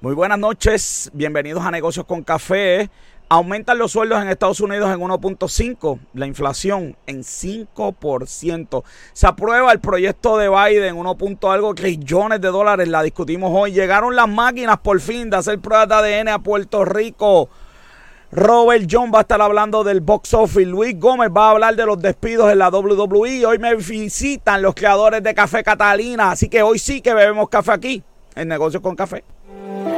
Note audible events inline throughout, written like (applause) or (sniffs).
Muy buenas noches, bienvenidos a Negocios con Café. Aumentan los sueldos en Estados Unidos en 1.5, la inflación en 5%. Se aprueba el proyecto de Biden, 1. algo trillones de dólares, la discutimos hoy. Llegaron las máquinas por fin de hacer pruebas de ADN a Puerto Rico. Robert John va a estar hablando del box office. Luis Gómez va a hablar de los despidos en la WWE. Hoy me visitan los creadores de Café Catalina. Así que hoy sí que bebemos café aquí, en Negocios con Café. Bye.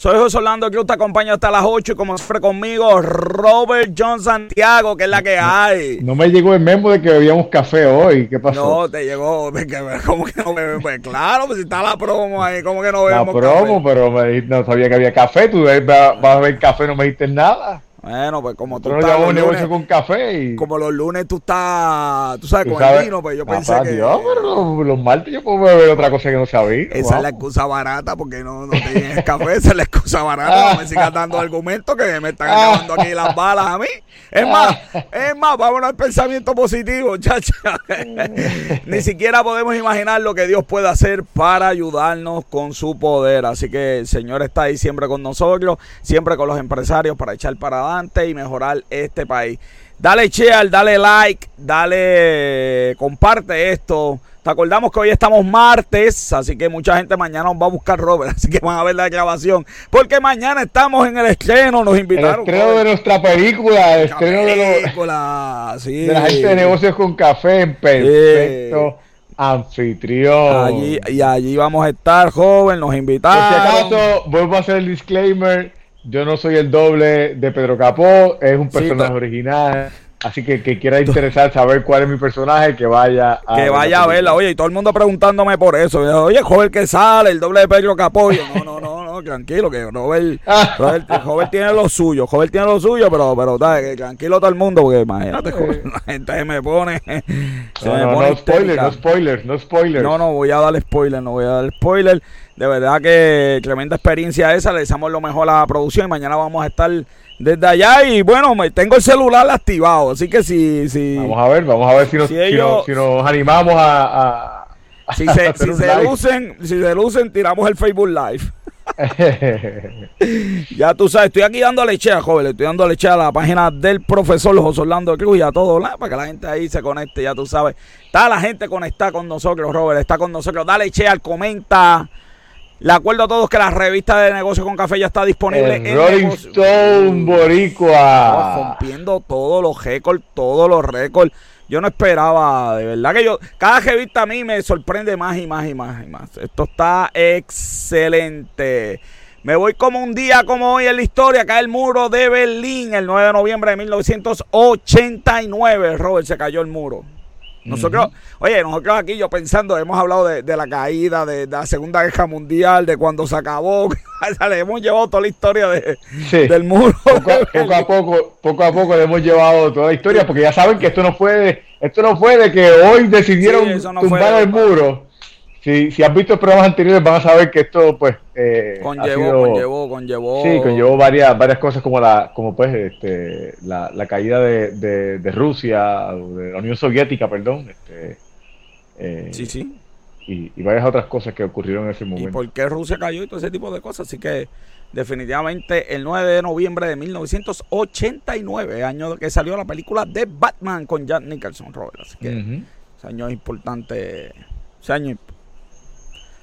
Soy José Orlando Cruz, te acompaño hasta las 8 y como siempre conmigo, Robert John Santiago, que es la que hay. No me llegó el memo de que bebíamos café hoy, ¿qué pasó? No, te llegó, ¿cómo que no bebemos? Pues claro, pues si está la promo ahí, ¿cómo que no bebemos La promo, pero me, no sabía que había café, tú vas a beber café, no me dijiste nada. Bueno, pues como tú estás. un negocio con café. Y... Como los lunes tú estás, tú sabes, con el vino, pues yo pensé que. Dios, pero los, martes yo puedo beber otra cosa que no sabía. Esa es la excusa barata porque no, no tienes café, esa es la excusa barata. No me sigas dando argumentos que me están acabando aquí las balas a mí. Es más, es más, vámonos al pensamiento positivo, chacha. (laughs) Ni siquiera podemos imaginar lo que Dios puede hacer para ayudarnos con su poder. Así que el Señor está ahí siempre con nosotros, siempre con los empresarios para echar para adelante y mejorar este país. Dale share, dale like, dale, comparte esto. Te acordamos que hoy estamos martes, así que mucha gente mañana nos va a buscar Robert, (laughs) así que van a ver la grabación. Porque mañana estamos en el estreno, nos invitaron. El estreno de nuestra película, el estreno de, sí. de la gente de negocios con café en perfecto. Anfitrión. y allí vamos a estar, joven, nos invitaron. Por si acaso, vuelvo a hacer el disclaimer. Yo no soy el doble de Pedro Capó, es un personaje original. Así que que quiera interesar saber cuál es mi personaje, que vaya a. Que vaya a verla. Oye, y todo el mundo preguntándome por eso. Oye, joven que sale, el doble de Pedro Capó. no, no, no, no, tranquilo, que (laughs) Robert, Robert, tiene lo suyo. Robert tiene lo suyo, pero, pero tranquilo todo el mundo, porque imagínate, (laughs) la gente se me pone. (laughs) Se no, me no, pone no spoiler, no spoiler, no spoiler. No, no, voy a dar spoiler, no voy a dar spoiler. De verdad que tremenda experiencia esa. Le deseamos lo mejor a la producción y mañana vamos a estar desde allá y bueno, me tengo el celular activado, así que si... si vamos a ver, vamos a ver si nos, si nos, animamos a... si (laughs) se, si se lucen, si se lucen, tiramos el Facebook Live. (laughs) ya tú sabes, estoy aquí dando leche a joven, estoy dando leche a la página del profesor José Orlando Cruz y a todo, para que la gente ahí se conecte, ya tú sabes. Está la gente conectada con nosotros, Robert, está con nosotros. Dale al comenta le acuerdo a todos que la revista de negocio con café ya está disponible en Rolling Stone Boricua. rompiendo todos los récords, todos los récords. Yo no esperaba, de verdad que yo, cada revista a mí me sorprende más y más y más y más. Esto está excelente. Me voy como un día como hoy en la historia, cae el muro de Berlín el 9 de noviembre de 1989. Robert, se cayó el muro. Nosotros, oye, nosotros aquí yo pensando, hemos hablado de, la caída, de, la Segunda Guerra Mundial, de cuando se acabó, (laughs) le hemos llevado toda la historia de, del muro. Poco a, poco, poco a poco le hemos llevado toda la historia, porque ya saben que esto no fue esto no fue de que hoy decidieron tumbar el muro. Si, si has visto programas anteriores van a saber que esto pues eh, conllevó, conllevó, conllevó. Sí, conllevó varias, varias cosas como la, como pues este, la, la caída de, de, de, Rusia, de la Unión Soviética, perdón. Este, eh, sí, sí. Y, y, varias otras cosas que ocurrieron en ese momento. ¿Y por qué Rusia cayó y todo ese tipo de cosas? Así que definitivamente el 9 de noviembre de 1989, año que salió la película de Batman con Jack Nicholson, Robert. Así que ese año es importante. Ese año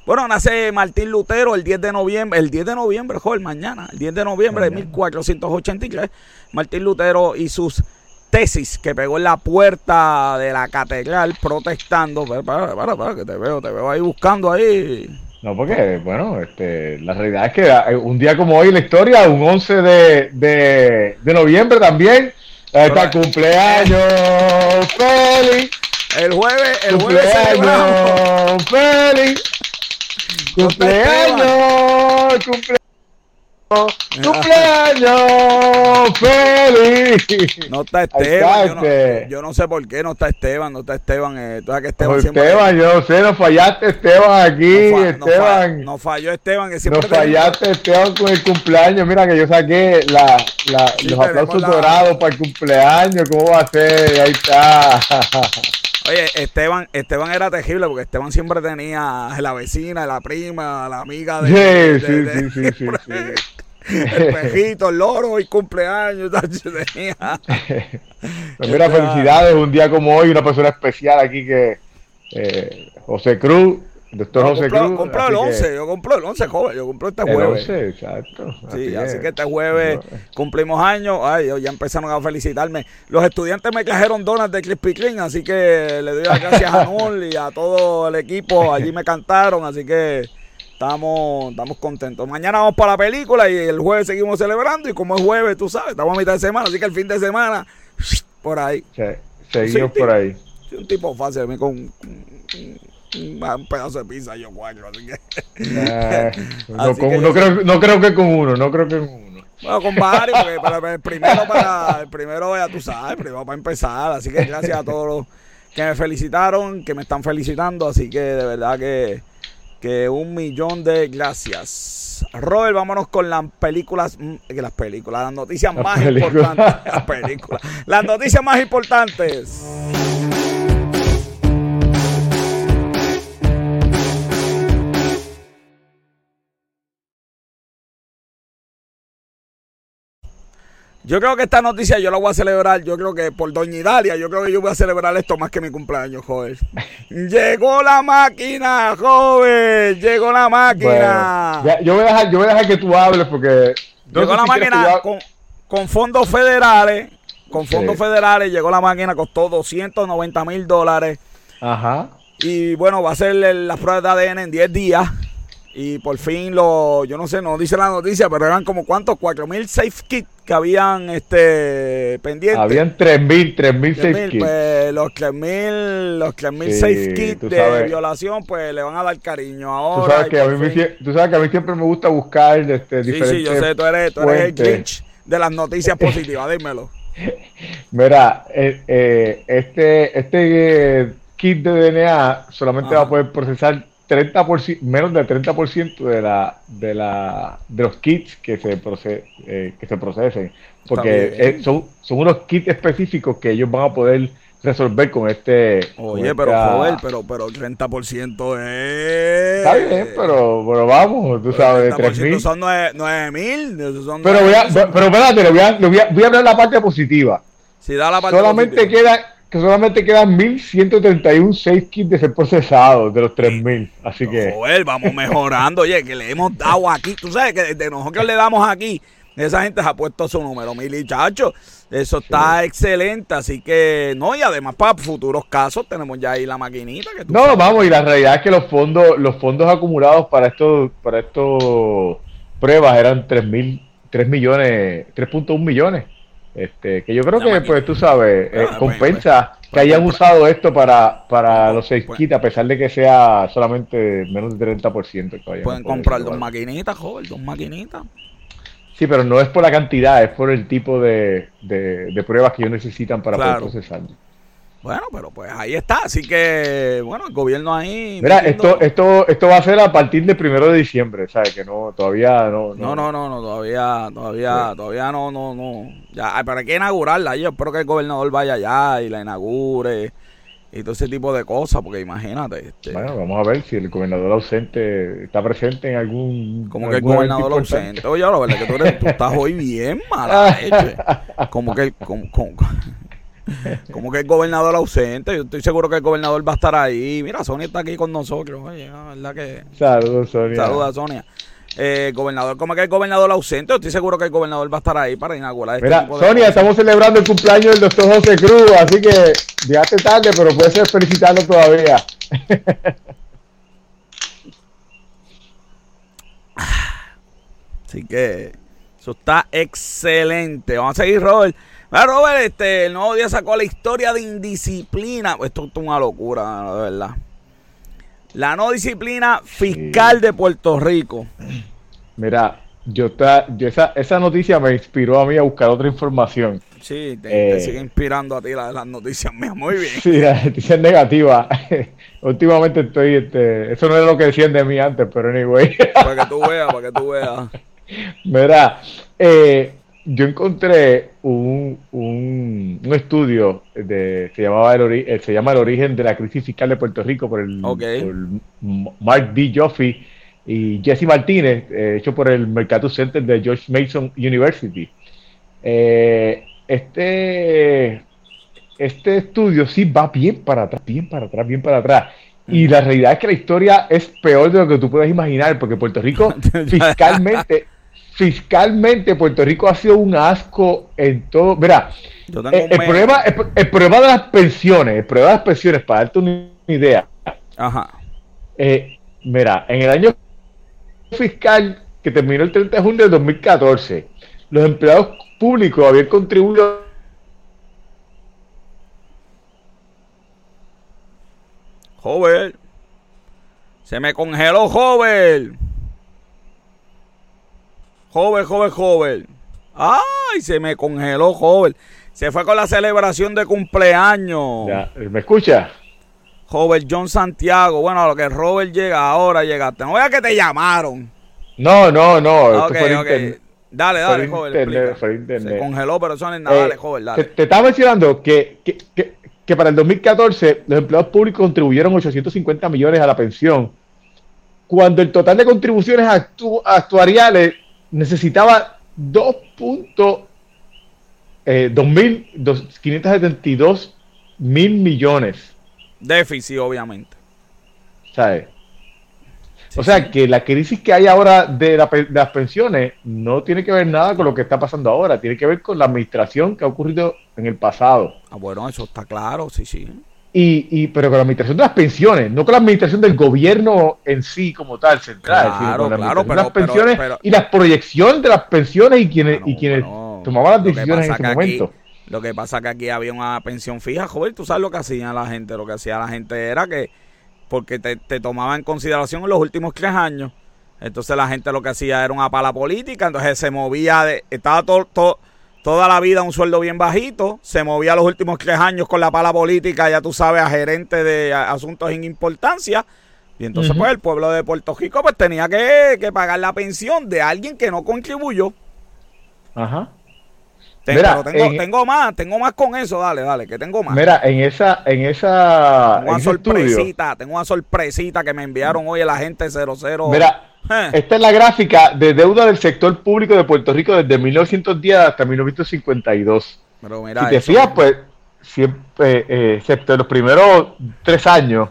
bueno, nace Martín Lutero el 10 de noviembre, el 10 de noviembre, joder, mañana, el 10 de noviembre de 1483. Martín Lutero y sus tesis que pegó en la puerta de la catedral protestando. Para, para, para, para, que te veo, te veo ahí buscando ahí. No, porque, bueno, este, la realidad es que eh, un día como hoy en la historia, un 11 de, de, de noviembre también, está cumpleaños, feliz. El jueves, el jueves feliz. ¡Cumpleaños! ¡Cumpleaños! ¡Cumpleaños feliz! No está Esteban. Yo no, yo no, sé por qué no está Esteban. No está Esteban. Eh, que Esteban, Esteban yo no sé, nos fallaste Esteban aquí. Esteban. No, falló Esteban. Que nos fallaste Esteban con el cumpleaños. Mira que yo saqué la, la, los aplausos dorados para el cumpleaños. ¿Cómo va a ser? Ahí está. (laughs) Oye, Esteban, Esteban era terrible porque Esteban siempre tenía la vecina, la prima, la amiga de. Sí, sí, sí, sí, El pejito, el loro y cumpleaños. (laughs) tenía. Pues mira, felicidades. Un día como hoy, una persona especial aquí que eh, José Cruz Doctor José Cruz. Compró el 11, yo compré el 11, joven, yo compré este jueves. El 11, exacto. Sí, así, que este jueves cumplimos años. Ay, ya empezaron a felicitarme. Los estudiantes me trajeron donas de Crispy Clean, así que le doy las gracias a Nul y a todo el equipo. Allí me cantaron, así que estamos, estamos contentos. Mañana vamos para la película y el jueves seguimos celebrando. Y como es jueves, tú sabes, estamos a mitad de semana, así que el fin de semana, (sniffs) por ahí. Sí, seguimos por ahí. Soy un tipo fácil, a mí con un pedazo de pizza yo cuatro, así que. Eh, (laughs) no, creo, no creo que con uno, no creo que con uno. Bueno, con varios, porque para, el primero para el primero ya tú sabes, primero para empezar, así que gracias a todos los que me felicitaron, que me están felicitando, así que de verdad que, que un millón de gracias. Robert, vámonos con las películas, mm, las películas, las noticias más importantes, las películas, las noticias más importantes. Yo creo que esta noticia yo la voy a celebrar, yo creo que por Doña Idalia, yo creo que yo voy a celebrar esto más que mi cumpleaños, joven. (laughs) llegó la máquina, joven, llegó la máquina. yo, voy a dejar, yo voy a dejar que tú hables porque... Llegó la máquina con, fondos federales, con fondos federales, llegó la máquina, costó 290 mil dólares. Ajá. Y bueno, va a ser las pruebas de ADN en 10 días. Y por fin lo, yo no sé, no dice la noticia, pero eran como cuántos, 4000 safe kits que habían este pendientes. Habían 3000, 3000 safe kits. Pues los 3000, los 3000 safe kits de violación, pues le van a dar cariño ahora. Tú sabes, que a, mí me, tú sabes que a mí siempre me gusta buscar este, diferentes. Sí, sí, yo sé, tú eres, tú eres el glitch de las noticias positivas, (laughs) dímelo. Mira, eh, eh, este, este eh, kit de DNA solamente va a poder procesar 30%, menos del 30% de la de la de los kits que se eh, que se procesen. Porque eh, son, son unos kits específicos que ellos van a poder resolver con este oye pero joder pero pero el 30% es está bien pero, pero vamos tú sabes de 3.000 son 9 mil pero, voy a, pero espérate voy a, voy, a, voy a hablar la parte positiva. Si da la parte solamente queda que solamente quedan 1131 6 kits de ser procesados de los 3000. Así que. Joder, vamos (laughs) mejorando. Oye, que le hemos dado aquí. Tú sabes que de nosotros le damos aquí, esa gente se ha puesto su número, mil chacho. Eso está excelente. Así que, no, y además para futuros casos tenemos ya ahí la maquinita. Que no, vamos, y la realidad es que los fondos, los fondos acumulados para estos, para estos pruebas eran 3 mil, 3 millones, 3.1 millones. Este, que yo creo que, pues tú sabes, eh, ah, compensa pues, que pues, hayan usado esto para, para los seis kits, a pesar de que sea solamente menos del 30%. Que Pueden comprar dos maquinitas, joven, dos maquinitas. Sí, pero no es por la cantidad, es por el tipo de, de, pruebas que ellos necesitan para poder procesar. Bueno, pero pues ahí está, así que bueno, el gobierno ahí. Mira, esto, esto, esto va a ser a partir del primero de diciembre, ¿sabes? Que no, todavía no. No, no, no, no, todavía, todavía, todavía no, no, no. Ya, pero hay que inaugurarla. Yo espero que el gobernador vaya allá y la inaugure y todo ese tipo de cosas, porque imagínate. Este, bueno, vamos a ver si el gobernador ausente está presente en algún. Como que el gobernador ausente. Oye, la verdad que tú, eres, tú estás hoy bien mala (laughs) Como que. Como, como, (laughs) como que el gobernador ausente, yo estoy seguro que el gobernador va a estar ahí. Mira, Sonia está aquí con nosotros. Oye, verdad que. Saludos, Sonia. Saludos, Sonia. Eh, gobernador, como que el gobernador ausente, yo estoy seguro que el gobernador va a estar ahí para inaugurar este Mira, Sonia, estamos celebrando el cumpleaños del doctor José Cruz, así que llegaste tarde, pero puedes ser felicitarlo todavía. (laughs) Así que eso está excelente. Vamos a seguir, Robert. Mira, Robert, este, el nuevo día sacó la historia de indisciplina. Esto es una locura, de verdad. La no disciplina fiscal de Puerto Rico. Mira, yo, esa, esa noticia me inspiró a mí a buscar otra información. Sí, te, eh, sigue inspirando a ti las noticias mías, muy bien. (laughs) Sí, las noticias negativas. (laughs) Últimamente estoy, este, eso no era lo que decían de mí antes, pero anyway. para que tú veas, para que tú veas. (laughs) Mira, eh, yo encontré un, un, estudio de se llamaba el eh, se llama el origen de la crisis fiscal de Puerto Rico por el, Mark D. Joffe y Jesse Martínez, eh, hecho por el Mercatus Center de George Mason University. Eh, este, este estudio sí va bien para atrás, bien para atrás, bien para atrás. Y la realidad es que la historia es peor de lo que tú puedes imaginar, porque Puerto Rico (laughs) fiscalmente fiscalmente Puerto Rico ha sido un asco en todo. Mira, eh, el, problema, el, problema de las pensiones, el problema de las pensiones, para darte una idea. Ajá. Eh, mira, en el año fiscal que terminó el 30 de junio de 2014, los empleados públicos habían contribuido Joven. Se me congeló, joven. Joven, joven, joven. Ay, se me congeló, joven. Se fue con la celebración de cumpleaños. ¿Me escucha? Joven John Santiago. Bueno, a lo que Robert llega ahora, llegaste. No vea que te llamaron. No, no, no. Ok, ok. Dale, dale, joven. se congeló, pero eso no es nada. dale, joven, dale. Te, estaba mencionando que, que, que, que, para el 2014 los empleados públicos contribuyeron 850 millones a la pensión, cuando el total de contribuciones actuariales necesitaba 2.572 eh, mil millones. Déficit, obviamente. ¿Sabes? o sea, que la crisis que hay ahora de, las pensiones no tiene que ver nada con lo que está pasando ahora, tiene que ver con la administración que ha ocurrido en el pasado. Ah, bueno, eso está claro, sí, sí. Y, y, pero con la administración de las pensiones, no con la administración del gobierno en sí como tal, central, sino con la administración de las pensiones y la proyección de las pensiones y quienes, y quienes tomaban las decisiones en ese momento. lo que pasa que aquí había una pensión fija, joder, tú sabes lo que hacía la gente, lo que hacía la gente era que, porque te, te tomaba en consideración en los últimos tres años, entonces la gente lo que hacía era una pala política, entonces se movía de, estaba todo, todo toda la vida un sueldo bien bajito, se movía los últimos tres años con la pala política, ya tú sabes, a gerente de asuntos sin importancia. Y entonces, pues, el pueblo de Puerto Rico, pues, tenía que, pagar la pensión de alguien que no contribuyó. Ajá. Tengo, tengo, más, tengo más con eso, dale, dale, que tengo más. Mira, en esa, en esa. Tengo una sorpresita, tengo una sorpresita que me enviaron hoy el agente 00. Mira, eh. Esta es la gráfica de deuda del sector público de Puerto Rico desde 1910 hasta 1952. Pero mira, si te fijas, pues, siempre, eh, excepto los primeros tres años,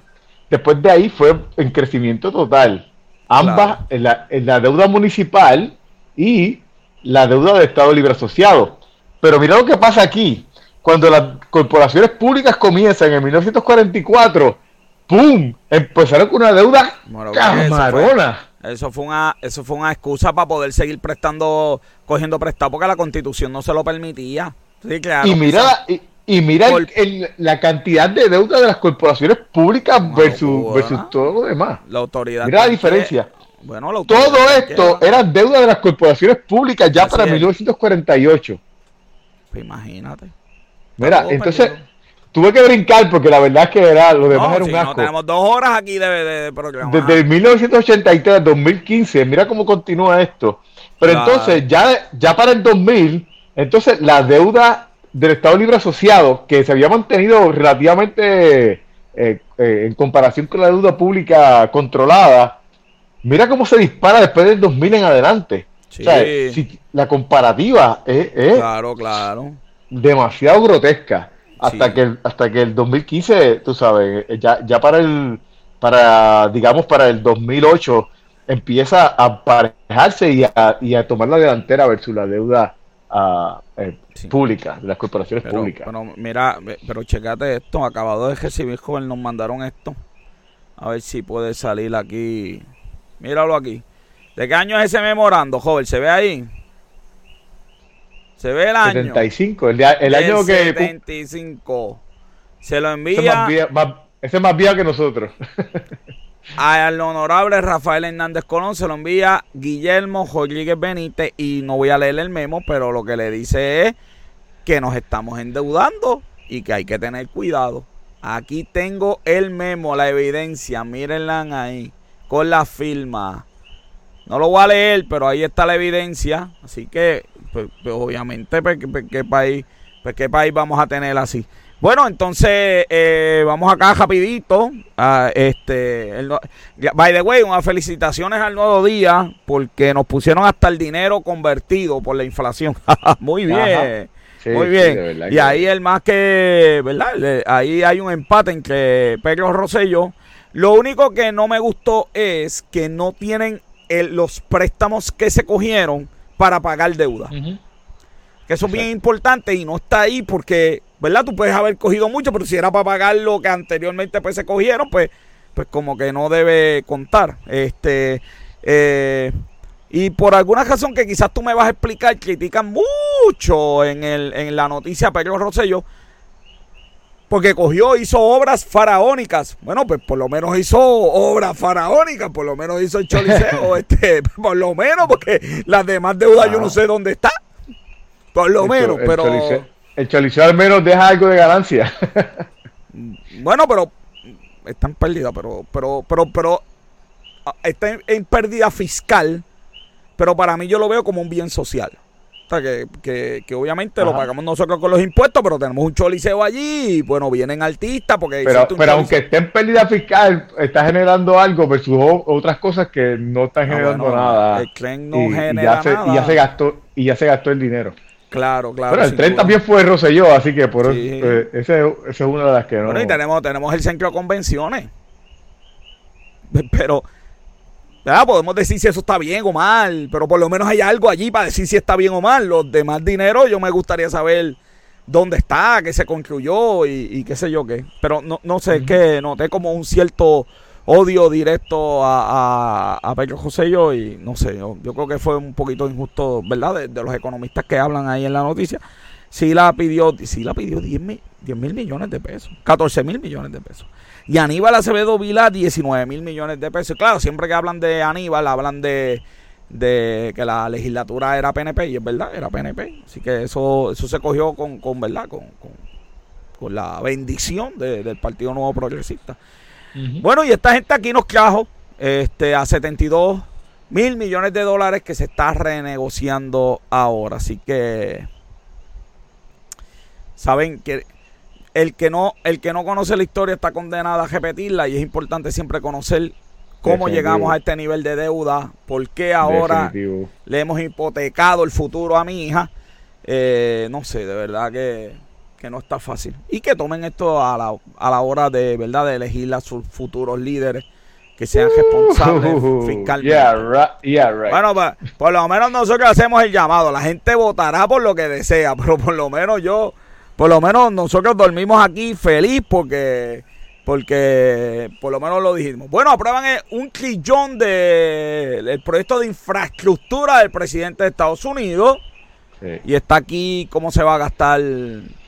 después de ahí fue en crecimiento total. Ambas, en, la, en la deuda municipal y la deuda del Estado Libre Asociado. Pero mira lo que pasa aquí. Cuando las corporaciones públicas comienzan en 1944, ¡pum! Empezaron con una deuda camarona. Eso fue una, eso fue una excusa para poder seguir prestando, cogiendo prestado, porque la constitución no se lo permitía. y mira, y, mira la cantidad de deuda de las corporaciones públicas versus, versus todo lo demás. La autoridad. Mira la diferencia. bueno, todo esto era deuda de las corporaciones públicas ya para 1948. Pues imagínate. Mira, entonces, Tuve que brincar porque la verdad es que era, lo demás era un asco. tenemos dos horas aquí de, de, programa. Desde 1983 a 2015, mira cómo continúa esto. Pero entonces, ya, ya para el 2000, entonces la deuda del Estado Libre Asociado, que se había mantenido relativamente eh, eh, en comparación con la deuda pública controlada, mira cómo se dispara después del 2000 en adelante. O sea, si la comparativa es, claro, claro. demasiado grotesca hasta que hasta que el 2015, tú sabes, ya, ya para el para digamos para el 2008 empieza a aparejarse y a, y a tomar la delantera versus la deuda uh, pública, de las corporaciones públicas. Pero mira, pero checate esto, acabado de recibir, joven, nos mandaron esto. A ver si puede salir aquí. Míralo aquí. ¿De qué año es ese memorando, joven? ¿Se ve ahí? Se ve el año. 75, el, el año que. 75. Se lo envía. Ese es más viejo, que nosotros. (laughs) Al honorable Rafael Hernández Colón se lo envía Guillermo Rodríguez Benítez y no voy a leer el memo, pero lo que le dice es que nos estamos endeudando y que hay que tener cuidado. Aquí tengo el memo, la evidencia, mírenla ahí, con la firma. No lo voy a leer, pero ahí está la evidencia. Así que, pues, pues, obviamente, pues, pues, ¿qué, país, pues, ¿qué país vamos a tener así? Bueno, entonces eh, vamos acá rapidito. A este, el, by the way, unas felicitaciones al nuevo día porque nos pusieron hasta el dinero convertido por la inflación. (laughs) muy bien. muy bien. y ahí el más que, ¿verdad? Ahí hay un empate entre Pedro Rosselló. Lo único que no me gustó es que no tienen los préstamos que se cogieron para pagar deuda. Que eso es bien importante y no está ahí porque, ¿verdad? Tú puedes haber cogido mucho, pero si era para pagar lo que anteriormente pues se cogieron, pues, pues como que no debe contar. Este, eh, y por alguna razón que quizás tú me vas a explicar, critican mucho en, el, en la noticia Pedro Rosselló, porque cogió, hizo obras faraónicas. Bueno, pues por lo menos hizo obras faraónicas, por lo menos hizo el Choliseo, (laughs) este, por lo menos, porque las demás deudas yo no sé dónde está. Por lo menos, pero. el Choliseo al menos deja algo de ganancia. (laughs) bueno, pero. Está en pérdida, pero. Pero, pero, pero. Ah, está en, pérdida fiscal. Pero para mí yo lo veo como un bien social. Que, que, obviamente lo pagamos nosotros con los impuestos, pero tenemos un choliseo allí y bueno, vienen artistas porque... Pero, pero aunque esté en pérdida fiscal, está generando algo versus otras cosas que no están ah, generando nada. El tren no genera nada. Y ya se gastó, y ya se gastó el dinero. Claro, claro. Pero el tren también fue Roselló, así que por eh, ese, es una de las que no. Bueno, y tenemos, tenemos el centro de convenciones. (laughs) Pero, ¿verdad? podemos decir si eso está bien o mal, pero por lo menos hay algo allí para decir si está bien o mal. Los demás dinero, yo me gustaría saber dónde está, qué se construyó y, qué sé yo qué. Pero no, no sé, qué noté como un cierto odio directo a, a, Pedro José yo y no sé, yo, creo que fue un poquito injusto, ¿verdad? De, los economistas que hablan ahí en la noticia. Sí la pidió, sí la pidió 10 mil, millones de pesos, 14 mil millones de pesos. Y Aníbal Acevedo Vila 19 mil millones de pesos. Claro, siempre que hablan de Aníbal, hablan de, de que la legislatura era PNP, y es verdad, era PNP. Así que eso, eso se cogió con, con ¿verdad? Con, con, la bendición del Partido Nuevo Progresista. Bueno, y esta gente aquí nos trajo este, a 72 mil millones de dólares que se está renegociando ahora. Así que saben que el que no, el que no conoce la historia está condenado a repetirla y es importante siempre conocer cómo llegamos a este nivel de deuda, por qué ahora le hemos hipotecado el futuro a mi hija. Eh, no sé, de verdad que que no está fácil. Y que tomen esto a la, a la hora de, ¿verdad? de elegir a sus futuros líderes que sean responsables uh, fiscalmente. Bueno, pues, por lo menos nosotros hacemos el llamado. La gente votará por lo que desea, (laughs) pero por lo menos yo, por lo menos nosotros dormimos aquí feliz porque, porque por lo menos lo dijimos. Bueno, aprueban un trillón del de, proyecto de infraestructura del presidente de Estados Unidos. Y está aquí cómo se va a gastar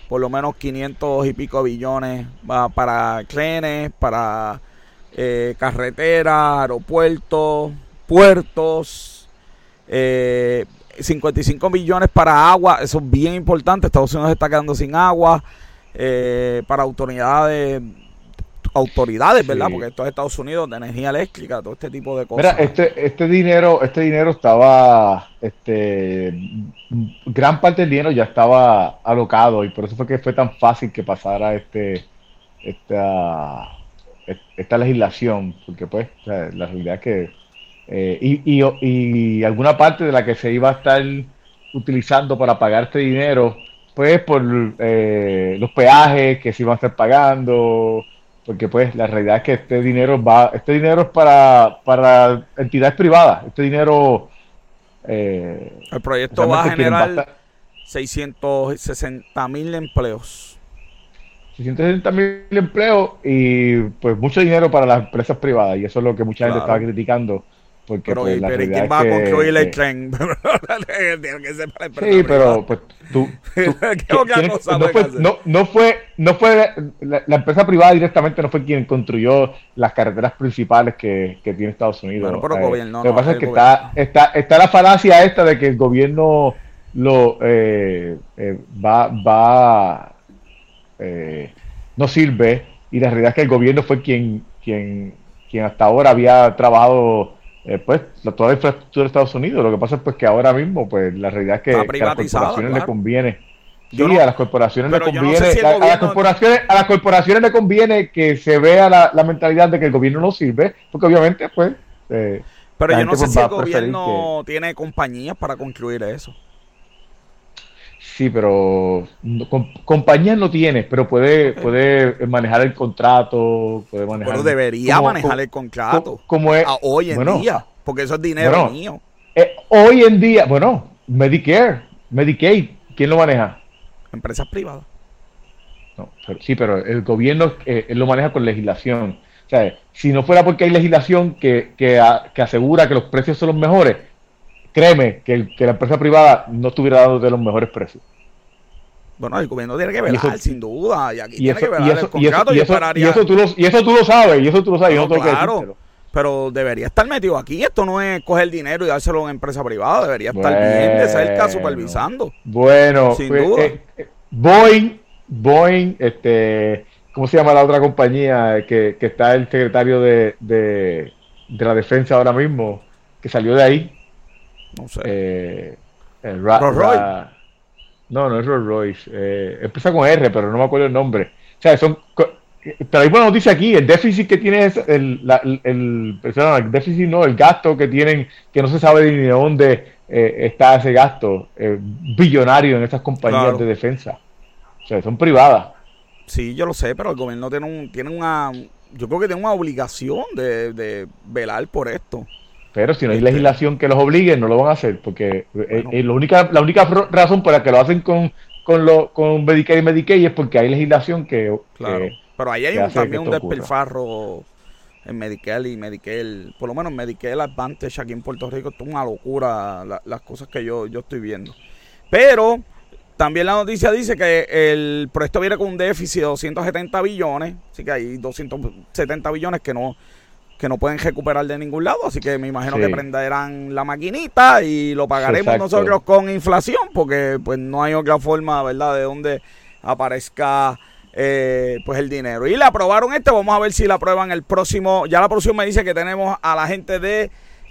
por lo menos 500 y pico billones para trenes, para eh, carreteras, aeropuertos, puertos, 55 eh, billones para agua, eso es bien importante, Estados Unidos está quedando sin agua, eh, para autoridades autoridades, ¿verdad? Porque esto es Estados Unidos de energía eléctrica, todo este tipo de cosas. Mira, este, este dinero, este dinero estaba, este, gran parte del dinero ya estaba alocado y por eso fue que fue tan fácil que pasara este, esta, esta legislación, porque pues la realidad es que eh, y, y, y alguna parte de la que se iba a estar utilizando para pagar este dinero, pues por eh, los peajes que se iban a estar pagando, porque pues la realidad es que este dinero va, este dinero es para, para entidades privadas, este dinero... Eh, el proyecto va a generar 660 mil empleos. 660 mil empleos y pues mucho dinero para las empresas privadas y eso es lo que mucha gente estaba criticando Porque, pero, pues, pero ¿y quién va a construir (laughs) el tren? Sí, pero pues tú, (laughs) tú no, fue, no, no, fue, no fue la, empresa privada directamente no fue quien construyó las carreteras principales que, que tiene Estados Unidos. Bueno, pero eh, gobierno, lo que pasa es que está, está, está la falacia esta de que el gobierno lo eh, eh, va, va eh, no sirve y la realidad es que el gobierno fue quien, quien, quien hasta ahora había trabajado eh, pues toda la infraestructura de Estados Unidos. Lo que pasa es pues que ahora mismo pues la realidad es que, a las corporaciones le conviene. Sí, a las corporaciones le conviene, a, las corporaciones, a las corporaciones le conviene que se vea la, mentalidad de que el gobierno no sirve, porque obviamente pues eh, pero yo no sé pues, si el gobierno tiene compañías para construir eso. Sí, pero compañías no tiene, pero puede, (laughs) puede manejar el contrato, puede manejar. Pero debería manejar el contrato. Como es, hoy en día, porque eso es dinero mío. Eh, hoy en día, bueno, Medicare, Medicaid, ¿quién lo maneja? Empresas privadas. No, sí, pero el gobierno eh, lo maneja con legislación. O sea, si no fuera porque hay legislación que, que, que asegura que los precios son los mejores, créeme que, que la empresa privada no estuviera dándote los mejores precios. Bueno, el gobierno tiene que velar, sin duda. Y aquí y tiene que velar el contrato y, eso, y, eso, tú lo, y eso tú lo sabes, y eso tú lo sabes. No, claro, pero debería estar metido aquí. Esto no es coger dinero y dárselo a una empresa privada. Debería estar bien de cerca supervisando. Bueno, sin pues, duda. Eh, eh, Boeing, Boeing, este, ¿cómo se llama la otra compañía que, que está el secretario de, de, de la defensa ahora mismo? Que salió de ahí. No sé. Eh, el Rolls Royce. No, no es Rolls Royce. Eh, empieza con R, pero no me acuerdo el nombre. O sea, son. Pero hay buena noticia aquí. El déficit que tiene es el, el, el, déficit, no, el gasto que tienen, que no se sabe ni de dónde eh, está ese gasto eh, billonario en estas compañías de defensa. O sea, son privadas. Sí, yo lo sé, pero el gobierno tiene, un, tiene una. Yo creo que tiene una obligación de, de velar por esto. Pero si no hay este, legislación que los obligue, no lo van a hacer, porque eh, eh, la, única, la única razón por la que lo hacen con, con, lo, con Medicare y Medicaid es porque hay legislación que... Claro, pero ahí hay también un despilfarro en Medicare y Medicare, por lo menos Medicare Advantage aquí en Puerto Rico, es una locura las cosas que yo, yo estoy viendo. Pero también la noticia dice que el proyecto viene con un déficit de 270 billones, así que hay 270 billones que no que no pueden recuperar de ningún lado, así que me imagino que prenderán la maquinita y lo pagaremos nosotros con inflación, porque pues no hay otra forma, ¿verdad?, de donde aparezca eh, pues el dinero. Y le aprobaron este, vamos a ver si la aprueban el próximo, ya la próxima me dice que tenemos a la gente de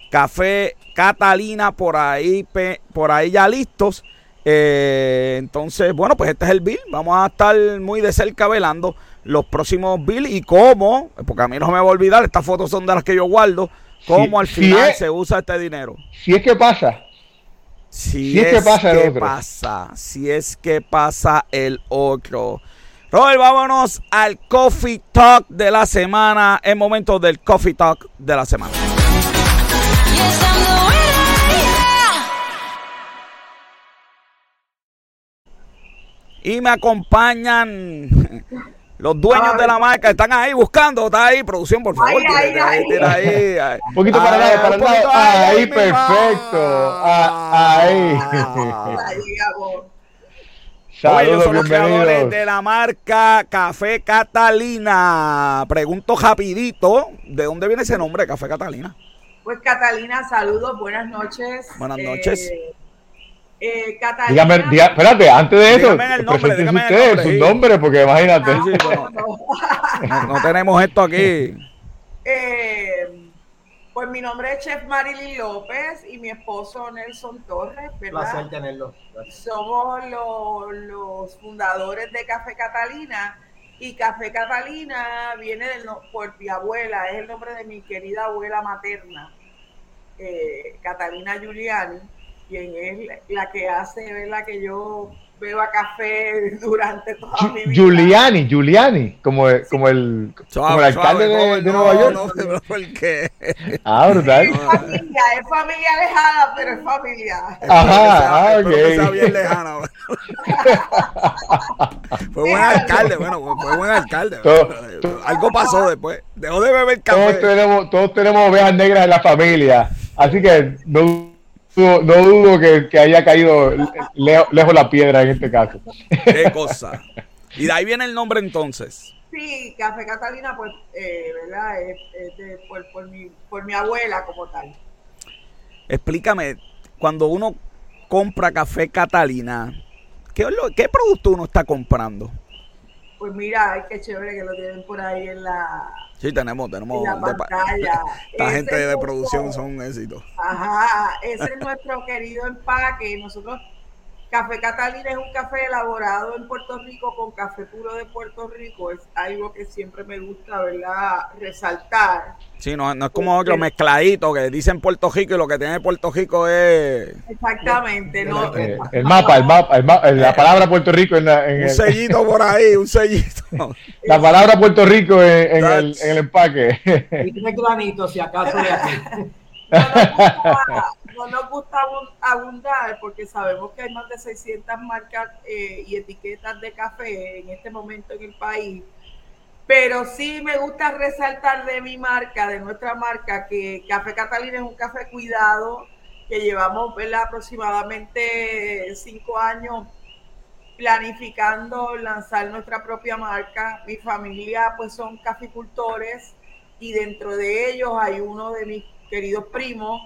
Café Catalina por ahí, por ahí ya listos. Eh, entonces, bueno, pues este es el bill. Vamos a estar muy de cerca velando los próximos bills y cómo, porque a mí no me va a olvidar, estas fotos son de las que yo guardo, cómo al final se usa este dinero. Si es que pasa. Si, es, que pasa el otro. Pasa, si es que pasa el otro. Robert, vámonos al Coffee Talk de la semana. En momento del Coffee Talk de la semana. Y me acompañan los dueños de la marca. Están ahí buscando. Está ahí, producción, por favor. ahí, (laughs) Un poquito para allá, para allá. Ahí, perfecto. ahí. (laughs) Saludos, son los creadores de la marca Café Catalina. Pregunto rapidito, ¿de dónde viene ese nombre, Café Catalina? Pues Catalina, saludos, buenas noches. Buenas noches. Eh, eh, Dígame, espérate, antes de eso, presenten usted su nombre, porque imagínate. no, tenemos esto aquí. (laughs) Eh, pues mi nombre es Chef Marilyn López y mi esposo Nelson Torres, ¿verdad? tenerlo. Somos los, fundadores de Café Catalina y Café Catalina viene del, por mi abuela, es el nombre de mi querida abuela materna, eh, Catalina Giuliani quien es la que hace, ¿verdad? Que yo beba café (laughs) durante toda mi vida. Giuliani, Giuliani, como, como, el, como el alcalde de, de, Nueva York. No, no, ¿por qué? Ah, brutal. Es familia, es familia lejana, pero es familia. Ajá, ah, ok. Está bien lejana. (laughs) fue buen alcalde, bueno, fue buen alcalde. Algo pasó después. Dejó de beber café. Todos tenemos, todos tenemos ovejas negras en la familia. Así que no no dudo que, haya caído lejos la piedra en este caso. Qué cosa. Y de ahí viene el nombre entonces. Sí, Café Catalina, pues, eh, ¿verdad? Es, por, mi, por mi abuela como tal. Explícame, cuando uno compra Café Catalina, ¿qué, ¿qué producto uno está comprando? Pues mira, qué chévere que lo tienen por ahí en la, Sí, tenemos, tenemos. (laughs) Esta gente de producción son un éxito. Ajá, ese es nuestro querido empaque. Nosotros Café Catalina es un café elaborado en Puerto Rico con café puro de Puerto Rico. Es algo que siempre me gusta, ¿verdad? Resaltar. Sí, no, no es como otro mezcladito que dicen Puerto Rico y lo que tiene Puerto Rico es... Exactamente. No, eh, el, mapa, el mapa, la palabra Puerto Rico en, en un sellito por ahí, un sellito. la palabra Puerto Rico en, el, en el empaque. Y tiene granito, si acaso de aquí. No nos gusta (laughs) abundar porque sabemos que hay más de 600 marcas eh, y etiquetas de café en este momento en el país. Pero sí me gusta resaltar de mi marca, de nuestra marca, que Café Catalina es un café cuidado, que llevamos aproximadamente cinco años planificando lanzar nuestra propia marca. Mi familia pues son caficultores y dentro de ellos hay uno de mis queridos primos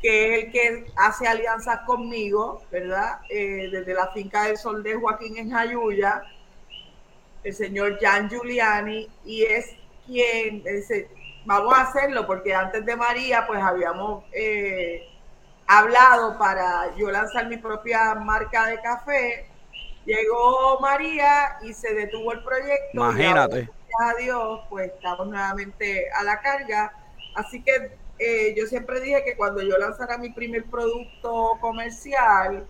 que es el que hace alianzas conmigo, ¿verdad? Eh, desde la finca del Sol de Joaquín en Jayuya, el señor Jan Giuliani, y es quien dice, vamos a hacerlo, porque antes de María, pues habíamos eh, hablado para yo lanzar mi propia marca de café. Llegó María y se detuvo el proyecto. Imagínate. gracias a Dios, pues estamos nuevamente a la carga. Así que eh, yo siempre dije que cuando yo lanzara mi primer producto comercial,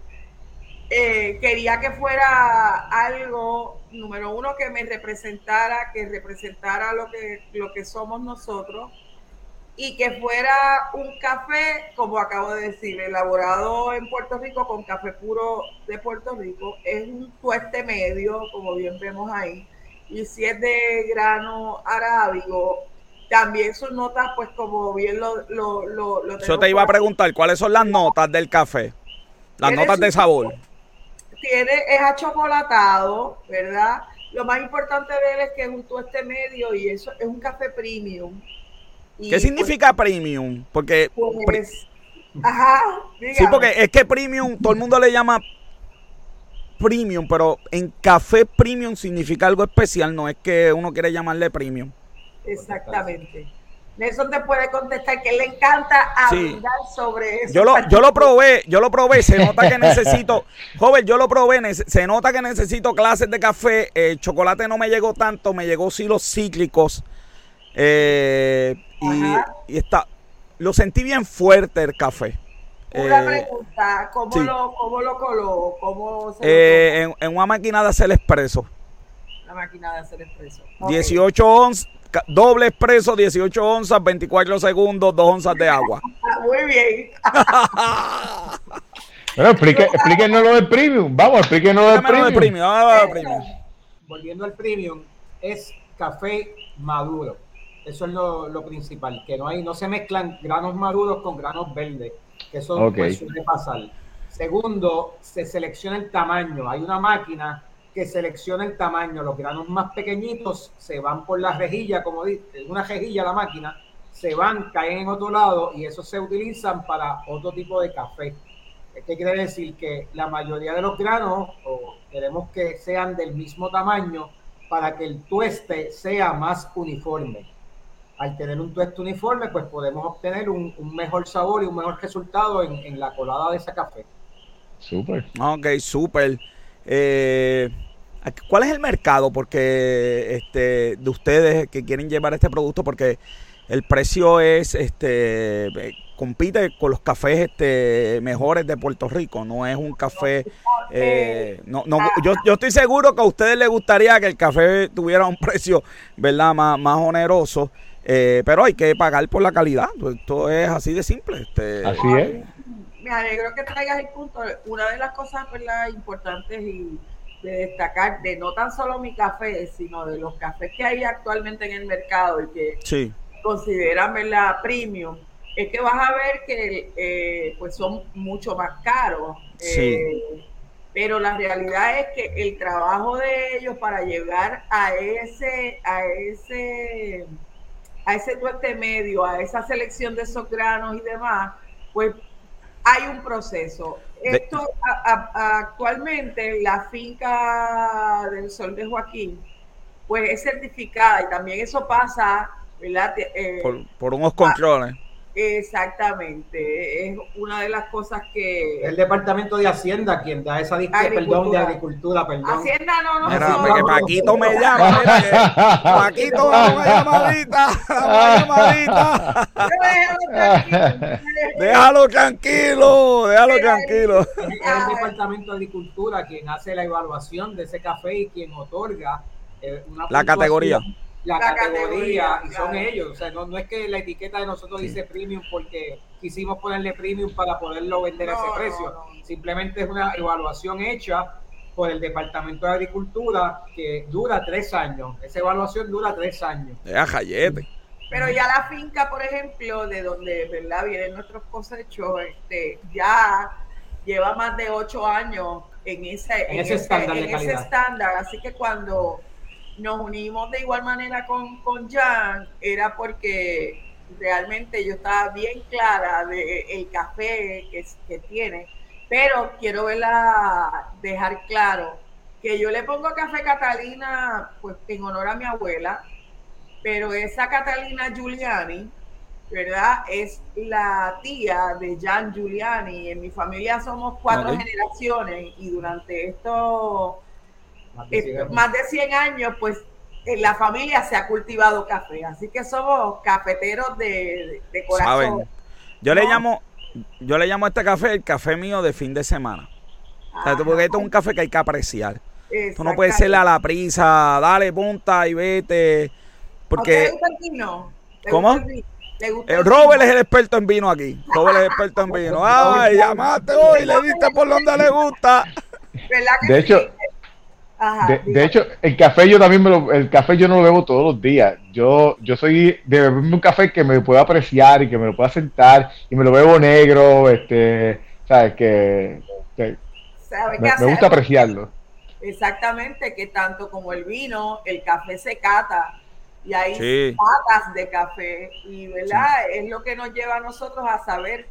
eh, quería que fuera algo, número uno, que me representara, que representara lo que, lo que somos nosotros y que fuera un café, como acabo de decir, elaborado en Puerto Rico con café puro de Puerto Rico. Es un tueste medio, como bien vemos ahí. Y si es de grano arábigo, también sus notas, pues como bien lo... lo, lo, Yo te iba a preguntar, ¿cuáles son las notas del café? Las notas de sabor. Tiene, es achocolatado, ¿verdad? Lo más importante de él es que es un tueste medio y eso es un café premium. ¿Qué significa premium? Porque... Pues, ajá, Sí, porque es que premium, todo el mundo le llama premium, pero en café premium significa algo especial, no es que uno quiere llamarle premium. Exactamente. Nelson te puede contestar que le encanta hablar sobre eso. Yo lo, yo lo probé, yo lo probé, se nota que necesito, (laughs) joven, yo lo probé, se nota que necesito clases de café, el chocolate no me llegó tanto, me llegó sí los cíclicos, eh, y, está, lo sentí bien fuerte el café. Una eh, pregunta, ¿cómo, lo, ¿cómo lo coló? ¿Cómo se eh, en, en, una máquina de hacer expreso. La máquina de hacer expreso. 18 onzas doble expreso, 18 onzas, 24 segundos, 2 onzas de agua. (laughs) Muy bien. bueno, explíquenos lo del premium. Vamos, explíquenos lo del premium. Volviendo al premium, es café maduro. Eso es lo, principal, que no hay, no se mezclan granos maduros con granos verdes, que eso pues, suele pasar. Segundo, se selecciona el tamaño. Hay una máquina que selecciona el tamaño. Los granos más pequeñitos se van por la rejilla, como dice, una rejilla la máquina, se van, caen en otro lado y esos se utilizan para otro tipo de café. ¿Qué quiere decir? Que la mayoría de los granos queremos que sean del mismo tamaño para que el tueste sea más uniforme. Al tener un tueste uniforme, pues podemos obtener un, mejor sabor y un mejor resultado en, en la colada de ese café. Súper. Ok, súper. Eh, ¿Cuál es el mercado porque este de ustedes que quieren llevar este producto? Porque el precio es este compite con los cafés este mejores de Puerto Rico, no es un café eh, no, no yo, yo estoy seguro que a ustedes les gustaría que el café tuviera un precio, ¿verdad? más, más oneroso. Eh, pero hay que pagar por la calidad. Esto es así de simple. Este, así es. Me alegro que traigas el punto. Una de las cosas ¿verdad? importantes y de destacar de no tan solo mi café, sino de los cafés que hay actualmente en el mercado y que consideran la premium, es que vas a ver que eh, pues son mucho más caros. Eh, pero la realidad es que el trabajo de ellos para llegar a ese, a ese, a ese tueste medio, a esa selección de esos granos y demás, pues hay un proceso. Esto actualmente la finca del Sol de Joaquín, pues es certificada y también eso pasa, ¿verdad? Eh, por, por unos controles Exactamente, es una de las cosas que... El Departamento de Hacienda quien da esa discusión, perdón, de Agricultura, perdón. Hacienda no, no, Mira, no, que Paquito me llama, mira, Paquito, (laughs) una llamadita, una llamadita. Déjalo tranquilo, déjalo tranquilo. Es el Departamento de Agricultura quien hace la evaluación de ese café y quien otorga eh, una La categoría la, categoría, y son ellos. O sea, no, no, es que la etiqueta de nosotros dice premium porque quisimos ponerle premium para poderlo vender a ese precio. Simplemente es una evaluación hecha por el Departamento de Agricultura que dura tres años. Esa evaluación dura tres años. Pero ya la finca, por ejemplo, de donde ¿verdad? vienen nuestros cosechos, este, ya lleva más de ocho años en ese, en, ese, estándar, en ese estándar. Así que cuando nos unimos de igual manera con, con Jan, era porque realmente yo estaba bien clara de el café que, que tiene, pero quiero verla dejar claro que yo le pongo café Catalina pues en honor a mi abuela, pero esa Catalina Giuliani, ¿verdad? Es la tía de Jan Giuliani. En mi familia somos cuatro generaciones y durante estos más de 100 años, pues en la familia se ha cultivado café, así que somos cafeteros de, corazón. Yo le llamo, yo le llamo a este café el café mío de fin de semana. porque esto es un café que hay que apreciar. Tú no puedes ser a la prisa, dale punta y vete. Porque. ¿Cómo? El Robert es el experto en vino aquí. Robert es el experto en vino. (laughs) Ay, llamaste hoy, le diste por donde le gusta. De hecho, de, hecho, el café yo también me lo, el café yo no lo bebo todos los días. Yo, yo soy de beberme un café que me pueda apreciar y que me lo pueda sentar y me lo bebo negro, este, sabes que, me, gusta apreciarlo. Exactamente, que tanto como el vino, el café se cata y hay patas de café y verdad es lo que nos lleva a nosotros a saber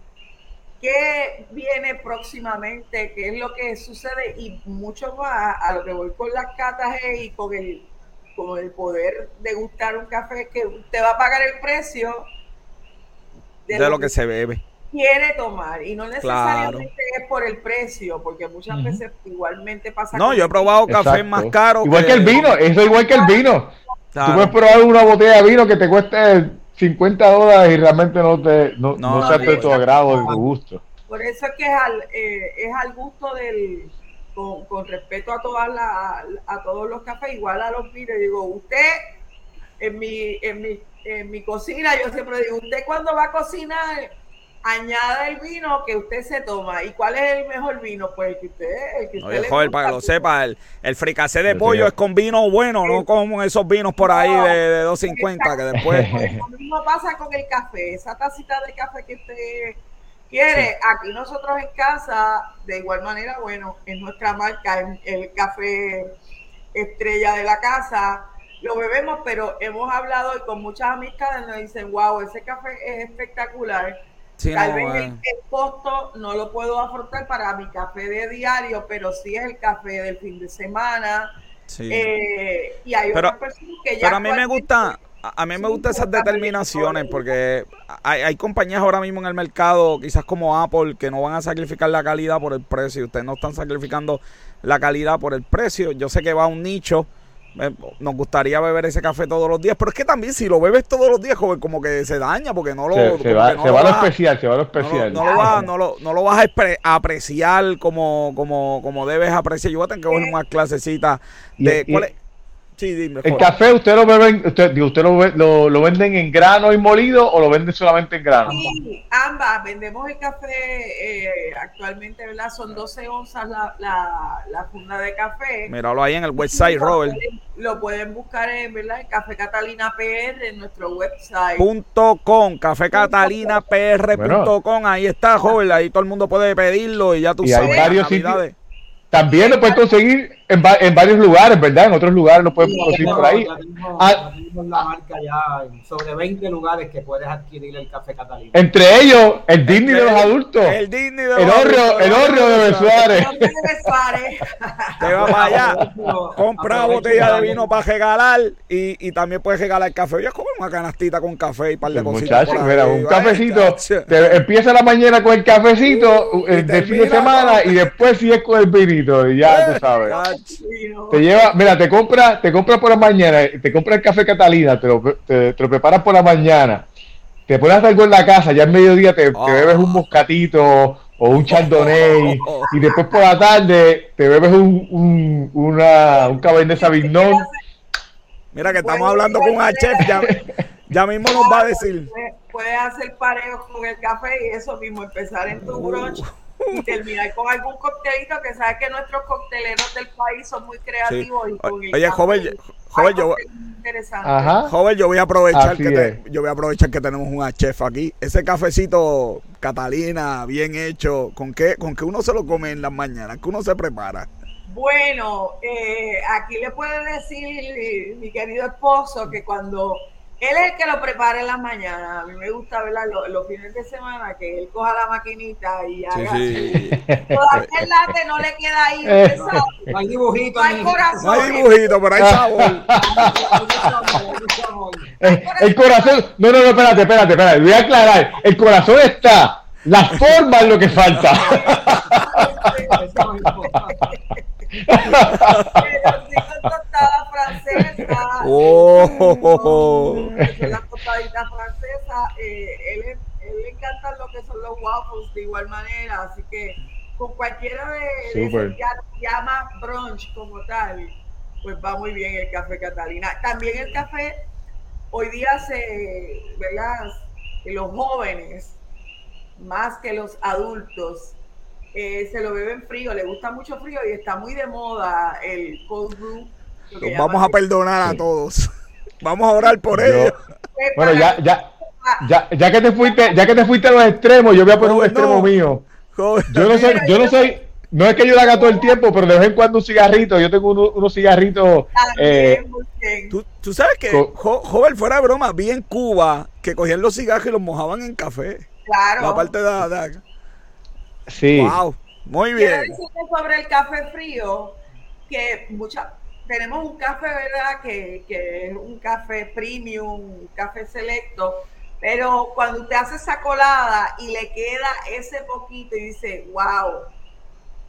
qué viene próximamente, qué es lo que sucede y mucho más a lo que voy con las catas y con el, con el poder de gustar un café que usted va a pagar el precio de, lo, que, se bebe. Quiere tomar y no necesariamente es por el precio, porque muchas veces igualmente pasa. No, yo he probado café más caro. Igual que, el vino, eso igual que el vino. Tú puedes probar una botella de vino que te cueste 50 dólares y realmente no te no, no, sea de tu agrado, de tu gusto. Por eso es que es al, eh, es al gusto del, con, con respeto a todas la, a todos los cafés, igual a los vinos, digo, usted en mi, en mi, en mi cocina, yo siempre digo, usted cuando va a cocinar, añada el vino que usted se toma. ¿Y cuál es el mejor vino? Pues el que usted, el que usted joder, para que lo sepa, el, el fricacé de pollo es con vino bueno, no como esos vinos por ahí de, de 250 que después... (laughs) Lo mismo pasa con el café, esa tacita de café que usted quiere, aquí nosotros en casa, de igual manera, bueno, es nuestra marca, el café estrella de la casa, lo bebemos, pero hemos hablado y con muchas amistades nos dicen, wow, ese café es espectacular Tal vez el, costo no lo puedo afrontar para mi café de diario, pero sí es el café del fin de semana. Eh, y hay pero, otras personas que ya. Pero a mí me gusta. A mí me gustan esas determinaciones porque hay, hay, compañías ahora mismo en el mercado, quizás como Apple, que no van a sacrificar la calidad por el precio. Ustedes no están sacrificando la calidad por el precio. Yo sé que va a un nicho nos gustaría beber ese café todos los días, pero es que también si lo bebes todos los días, como que se daña, porque no lo... Se, va, lo, especial, se va a lo especial. No, lo, vas, no, lo, no lo vas a apreciar como, como, como debes apreciar. Yo voy a tener que coger una clasecita de... Y, Sí, dime. ¿El café usted lo beben, usted, usted lo, lo, venden en grano y molido o lo venden solamente en grano? Sí, ambas. Vendemos el café eh, actualmente, ¿verdad? Son 12 onzas la, la, funda de café. Míralo ahí en el website, Robert. Lo pueden buscar en, ¿verdad? En Café Catalina PR en nuestro website. Punto com, cafecatalinapr.com. Ahí está, joven. Ahí todo el mundo puede pedirlo y ya tú sabes. Hay varios sitios también lo puedes conseguir en, en, varios lugares, ¿verdad? En otros lugares lo puedes conseguir por ahí. Ah, la marca ya sobre 20 lugares que puedes adquirir el café Catalina. Entre ellos, el Disney de los adultos. El Disney de los el adultos. El horrio de Besuárez. (laughs) Te va para allá. (laughs) Compra botella de vino para regalar y, y también puedes regalar café. Oye, como una canastita con café y par de cositas. Muchachos, mira, un cafecito. Te empieza la mañana con el cafecito uh, de fin de semana y después sigues con el vinito. Y ya tú sabes. Te lleva, mira, te compra, te compra por la mañana, te compra el café Catalina, te lo, te, lo preparas por la mañana, te pones algo en la casa, ya en mediodía te, te ah. bebes un moscatito o un chardonnay y después por la tarde te bebes un, un, una, un cabernet sauvignon. Mira que estamos hablando con un chef, ya, ya mismo nos va a decir. Puedes hacer pareo con el café y eso mismo, empezar en tu brunch y terminar con algún coctelito que sabes que nuestros cocteleros del país son muy creativos. Y Oye, joven, joven, yo, joven, yo voy a aprovechar que yo voy a aprovechar que tenemos una chef aquí. Ese cafecito Catalina, bien hecho, ¿con qué, con qué uno se lo come en las mañanas? ¿Qué uno se prepara? Bueno, eh, aquí le puede decir mi querido esposo que cuando él es el que lo prepara en las mañanas. A mí me gusta verla los, fines de semana que él coja la maquinita y haga. Sí, sí. Todavía el latte no le queda ahí. (laughs) Eh, no hay dibujito. No hay corazón. No hay dibujito, pero hay sabor. (laughs) el, corazón. No, no, no, espérate, espérate, espérate. Voy a aclarar. El corazón está. La forma es lo que falta. (laughs) francesa. (laughs) Oh. La tostadita francesa. Eh, él, él, le encantan lo que son los waffles de igual manera. Así que con cualquiera de, de ya, llama brunch como tal, pues va muy bien el café Catalina. También el café, hoy día se, ¿verdad? Los jóvenes, más que los adultos, eh, se lo beben frío, le gusta mucho frío y está muy de moda el cold brew. Vamos a perdonar a todos. (laughs) Vamos a orar por ellos. Bueno, ya, ya, ya, ya que te fuiste, ya que te fuiste a los extremos, yo voy a poner un extremo mío. Yo no soy, yo no soy, no es que yo lo haga todo el tiempo, pero de vez en cuando un cigarrito, yo tengo unos, cigarritos. Eh, ¿Tú, sabes que, joven, fuera de broma, vi en Cuba que cogían los cigarros y los mojaban en café. Claro. La parte de, la Sí. Wow, muy bien. sobre el café frío, que mucha, tenemos un café, ¿verdad? Que, que es un café premium, un café selecto, pero cuando usted hace esa colada y le queda ese poquito y dice, wow,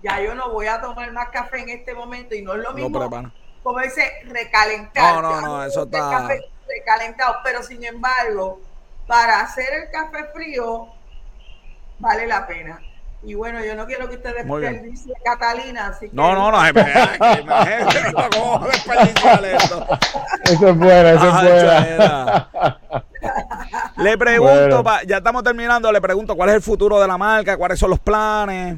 ya yo no voy a tomar más café en este momento y no es lo mismo como dice recalentar. No, no, no, eso está... recalentado, pero sin embargo, para hacer el café frío vale la pena. Y bueno, yo no quiero que ustedes desperdicien Catalina, así que... No, no, (laughs) no, ¿cómo desperdiciar esto? Eso es bueno, eso es bueno. (laughs) Le pregunto, ya estamos terminando, le pregunto cuál es el futuro de la marca, cuáles son los planes,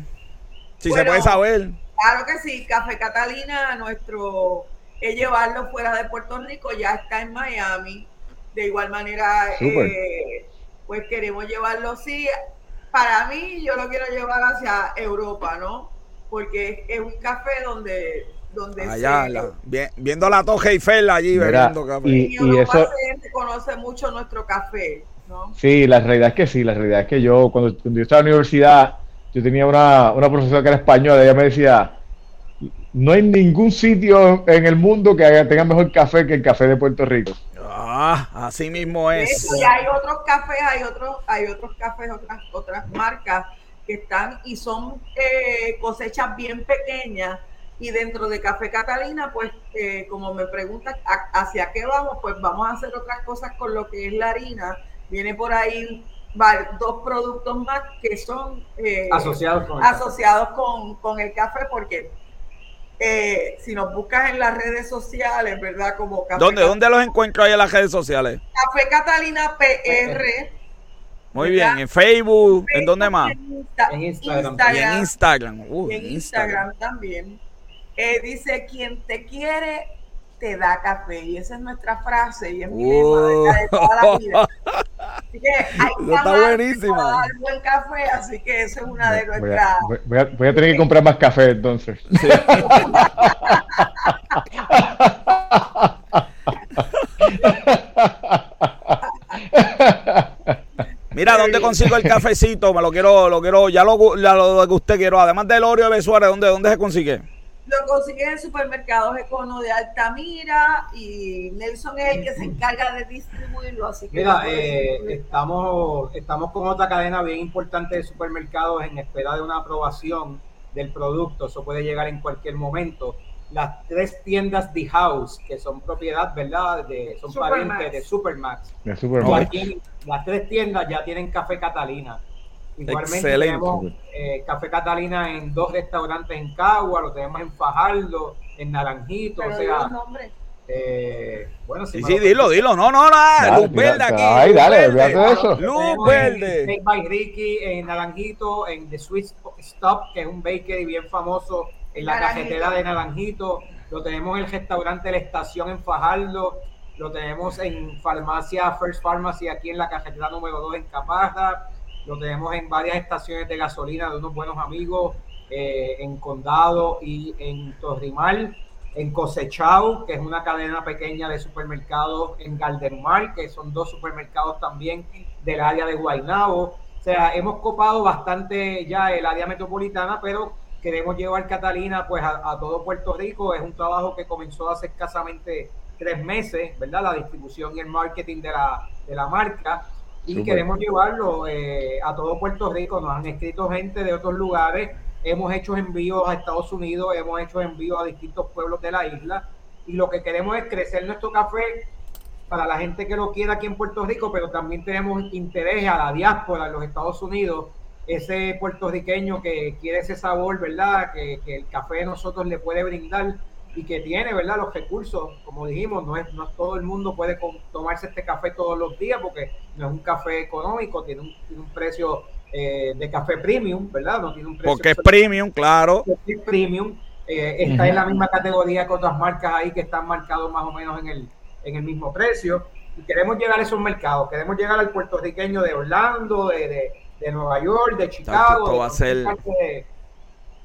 si se puede saber. Claro que sí, Café Catalina, nuestro es llevarlo fuera de Puerto Rico, ya está en Miami. De igual manera, eh, pues queremos llevarlo, sí, para mí yo lo quiero llevar hacia Europa, ¿no? Porque es un café donde donde allá viendo la Eiffel allí bebiendo café y, y, eso conoce mucho nuestro café ¿no? sí la realidad es que sí la realidad es que yo cuando, yo estaba en la universidad yo tenía una, una profesora que era española ella me decía no hay ningún sitio en el mundo que tenga mejor café que el café de Puerto Rico Ah, así mismo es. y hay otros cafés, hay otros, hay otros cafés, otras, otras marcas que están y son eh, cosechas bien pequeñas. Y dentro de Café Catalina, pues eh, como me preguntas hacia qué vamos, pues vamos a hacer otras cosas con lo que es la harina. Viene por ahí dos productos más que son eh, asociados, con, asociados con, con el café porque Eh, si nos buscas en las redes sociales, ¿verdad? Como Café ¿Dónde, ¿Dónde los encuentro ahí en las redes sociales? Café Catalina PR. Muy bien, en Facebook, ¿en dónde más? En, Instagram. Y en Instagram. Uh, en Instagram, también. Eh, dice, quien te quiere, te da café. Y esa es nuestra frase y es mi lema de toda la vida. (laughs) Así que hay que está buenísima. Dar buen café, así que esa es una de nuestras. Voy a, voy, a, tener que comprar más café entonces. Sí. (laughs) Mira, ¿dónde consigo el cafecito? Me lo quiero, lo quiero, ya lo, ya lo que usted quiero. Además del Oreo de Suárez, ¿dónde, ¿dónde se consigue? Lo consigue en supermercados Econo de Altamira y Nelson es el que se encarga de distribuirlo. Así que Mira, eh, estamos, estamos con otra cadena bien importante de supermercados en espera de una aprobación del producto. Eso puede llegar en cualquier momento. Las tres tiendas de House, que son propiedad, ¿verdad? De, son parientes de Supermax. De Supermax. las tres tiendas ya tienen café Catalina. Igualmente tenemos eh, Café Catalina en dos restaurantes en Cagua, lo tenemos en Fajardo, en Naranjito, o sea... Eh, bueno, sí, sí, dilo, dilo, no, no, no, luz verde aquí. Ay, dale, de eso. Luz verde. En by Ricky, en Naranjito, en The Sweet Stop, que es un bakery bien famoso en la cajetera de Naranjito. Lo tenemos en el restaurante La Estación en Fajardo. Lo tenemos en farmacia First Pharmacy aquí en la cajetera número 2 en Caparra lo tenemos en varias estaciones de gasolina de unos buenos amigos eh, en Condado y en Torrimal, en Cosechao, que es una cadena pequeña de supermercados en Galdermar, que son dos supermercados también del área de Guaynabo. O sea, hemos copado bastante ya el área metropolitana, pero queremos llevar Catalina pues a, a, todo Puerto Rico. Es un trabajo que comenzó hace escasamente tres meses, ¿verdad? La distribución y el marketing de la, de la marca y queremos llevarlo eh, a todo Puerto Rico. Nos han escrito gente de otros lugares, hemos hecho envíos a Estados Unidos, hemos hecho envíos a distintos pueblos de la isla. Y lo que queremos es crecer nuestro café para la gente que lo quiera aquí en Puerto Rico, pero también tenemos interés a la diáspora en los Estados Unidos, ese puertorriqueño que quiere ese sabor, ¿verdad? Que, que el café de nosotros le puede brindar y que tiene, ¿verdad? Los recursos, como dijimos, no es, no todo el mundo puede tomarse este café todos los días porque no es un café económico, tiene un, precio eh, de café premium, ¿verdad? No tiene un precio porque es premium, claro. Es premium. Eh, está en la misma categoría que otras marcas ahí que están marcados más o menos en el, en el mismo precio. Y queremos llegar a esos mercados, queremos llegar al puertorriqueño de Orlando, de, de, Nueva York, de Chicago. va a ser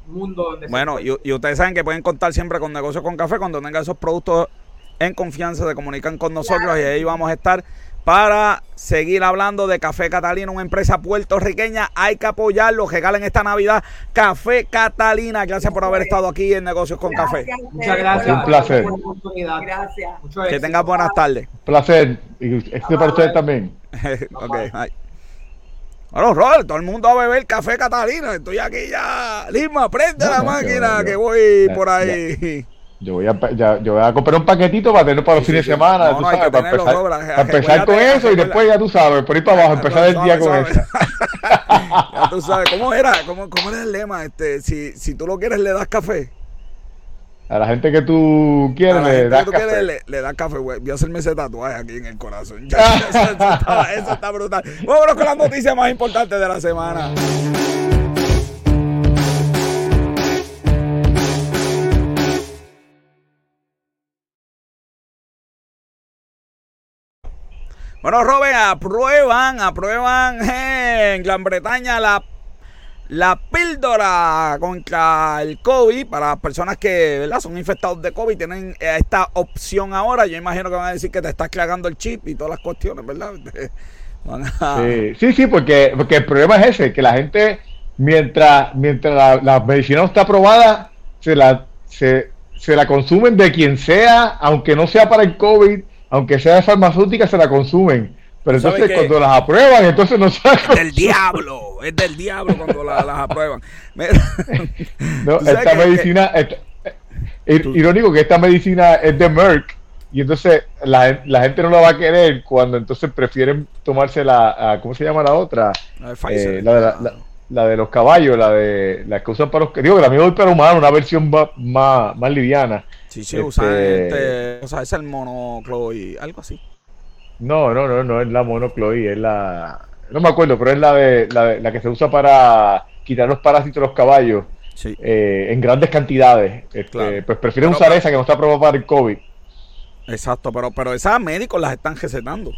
mundo Bueno, y, ustedes saben que pueden contar siempre con Negocios con Café cuando tengan esos productos en confianza, se comunican con nosotros y ahí vamos a estar para seguir hablando de Café Catalina, una empresa puertorriqueña. Hay que apoyarlo. Regalen esta Navidad Café Catalina. Gracias por haber estado aquí en Negocios con Café. Muchas gracias. Un placer. Gracias. Que tengas buenas tardes. Placer. Y este para ustedes también. (laughs) ok, bueno, Robert, todo el mundo a beber café Catalina. Estoy aquí ya. Lima, prende la máquina que voy por ahí. Yo voy, a, ya, yo voy a comprar un paquetito para tenerlo para los fines de semana, no, tú sabes, para empezar, para empezar con eso y después ya tú sabes, por ir para abajo, empezar el día con eso. (laughs) ya tú sabes, ¿cómo era? ¿Cómo, cómo era el lema? Este, si, si tú lo quieres, le das café. A la gente que tú quieres, le das café. le, das café, güey. Voy a hacerme ese tatuaje aquí en el corazón. (laughs) eso, está, eso, está, brutal. Vámonos con las noticias más importantes de la semana. Bueno, Robin, aprueban, aprueban en Gran Bretaña la la píldora contra el COVID para personas que ¿verdad? son infectados de COVID tienen esta opción ahora. Yo imagino que van a decir que te estás cagando el chip y todas las cuestiones, ¿verdad? (laughs) Sí, sí, porque, porque el problema es ese, que la gente, mientras, mientras la, medicina no está aprobada, se la, se, se la consumen de quien sea, aunque no sea para el COVID, aunque sea de farmacéutica, se la consumen. Pero entonces cuando las aprueban, entonces no saben. Es del (laughs) diablo, es del diablo cuando las aprueban. (laughs) no, esta medicina, eh, irónico que esta medicina es de Merck y entonces la, la, gente no la va a querer cuando entonces prefieren tomarse la, ¿cómo se llama la otra? La de Pfizer. Eh, la, la de los caballos, la de la que usan para los digo que también para humanos, una versión más, más, liviana. Sí, sí, usan este, o sea, es el monocloy, algo así. No, no, no, no es la monocloy, es la no me acuerdo, pero es la de la, la que se usa para quitar los parásitos de los caballos eh, en grandes cantidades. Este, Pues prefieren usar esa que no está aprobada para el COVID. Exacto, pero, pero esas médicos las están recetando.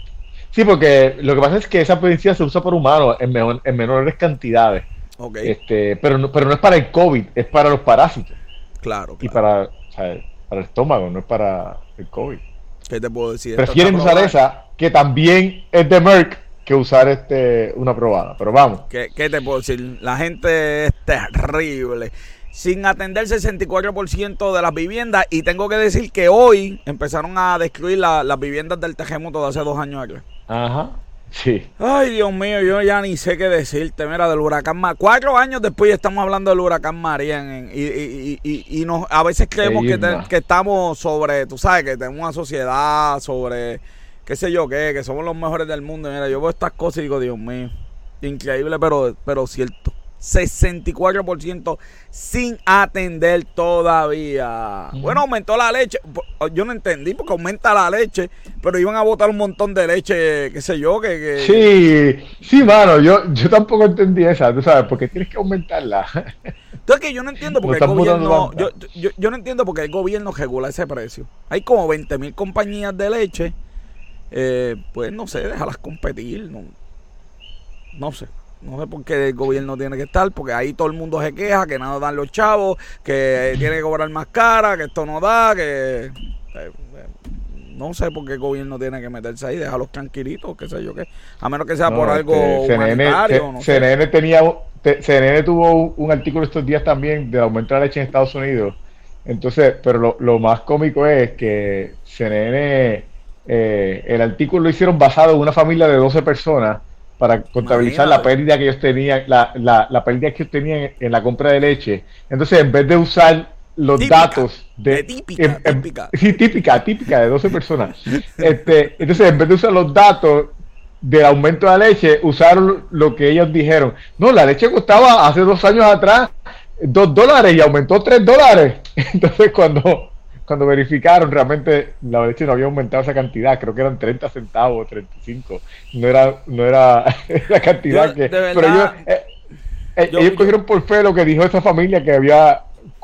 Sí, porque lo que pasa es que esa medicina se usa por humanos en, en menores cantidades. Okay. Este, pero, no, pero no es para el COVID, es para los parásitos. Claro. Y para, para el estómago, no es para el COVID. ¿Qué te puedo decir? Prefieren usar esa, que también es de Merck, que usar este una probada. Pero vamos. ¿Qué, ¿Qué, te puedo decir? La gente es terrible. Sin atender el 64% de las viviendas. Y tengo que decir que hoy empezaron a destruir las viviendas del terremoto de hace dos años. Ajá. Sí. Ay, Dios mío, yo ya ni sé qué decirte. Mira, del huracán María. Cuatro años después estamos hablando del huracán María. y, y, y, y, nos, a veces creemos que, que, estamos sobre, tú sabes, que tenemos una sociedad sobre qué sé yo qué, que somos los mejores del mundo. Mira, yo veo estas cosas y digo, Dios mío, increíble, pero, pero cierto. 64% sin atender todavía. Bueno, aumentó la leche. Yo no entendí porque aumenta la leche, pero iban a botar un montón de leche, qué sé yo, que... Sí, sí, mano, yo, yo tampoco entendí esa, tú sabes, porque tienes que aumentarla. Entonces que yo no entiendo porque el gobierno, yo, yo, yo, no entiendo porque el gobierno regula ese precio. Hay como 20 mil compañías de leche eh, pues no sé, déjalas competir. No, no sé. No sé por qué el gobierno tiene que estar, porque ahí todo el mundo se queja, que nada dan los chavos, que tiene que cobrar más cara, que esto no da, que... Eh, no sé por qué el gobierno tiene que meterse ahí, déjalos tranquilitos, qué sé yo qué. A menos que sea por algo humanitario. CNN, tenía, CNN tuvo un, artículo estos días también de aumentar la leche en Estados Unidos. Entonces, pero lo, lo más cómico es que CNN eh, el artículo lo hicieron basado en una familia de 12 personas para contabilizar la pérdida que ellos tenían, la, la, pérdida que ellos tenían en, la compra de leche. Entonces, en vez de usar los datos de, típica, típica. Sí, típica, típica de 12 personas. (laughs) este, entonces, en vez de usar los datos del aumento de la leche, usaron lo que ellos dijeron. No, la leche costaba hace dos años atrás 2 dólares y aumentó 3 dólares. (laughs) Entonces, cuando cuando verificaron, realmente la leche no había aumentado esa cantidad, creo que eran 30 centavos, 35, no era, no era (laughs) la cantidad que... pero ellos, eh, eh, ellos cogieron por fe lo que dijo esa familia que había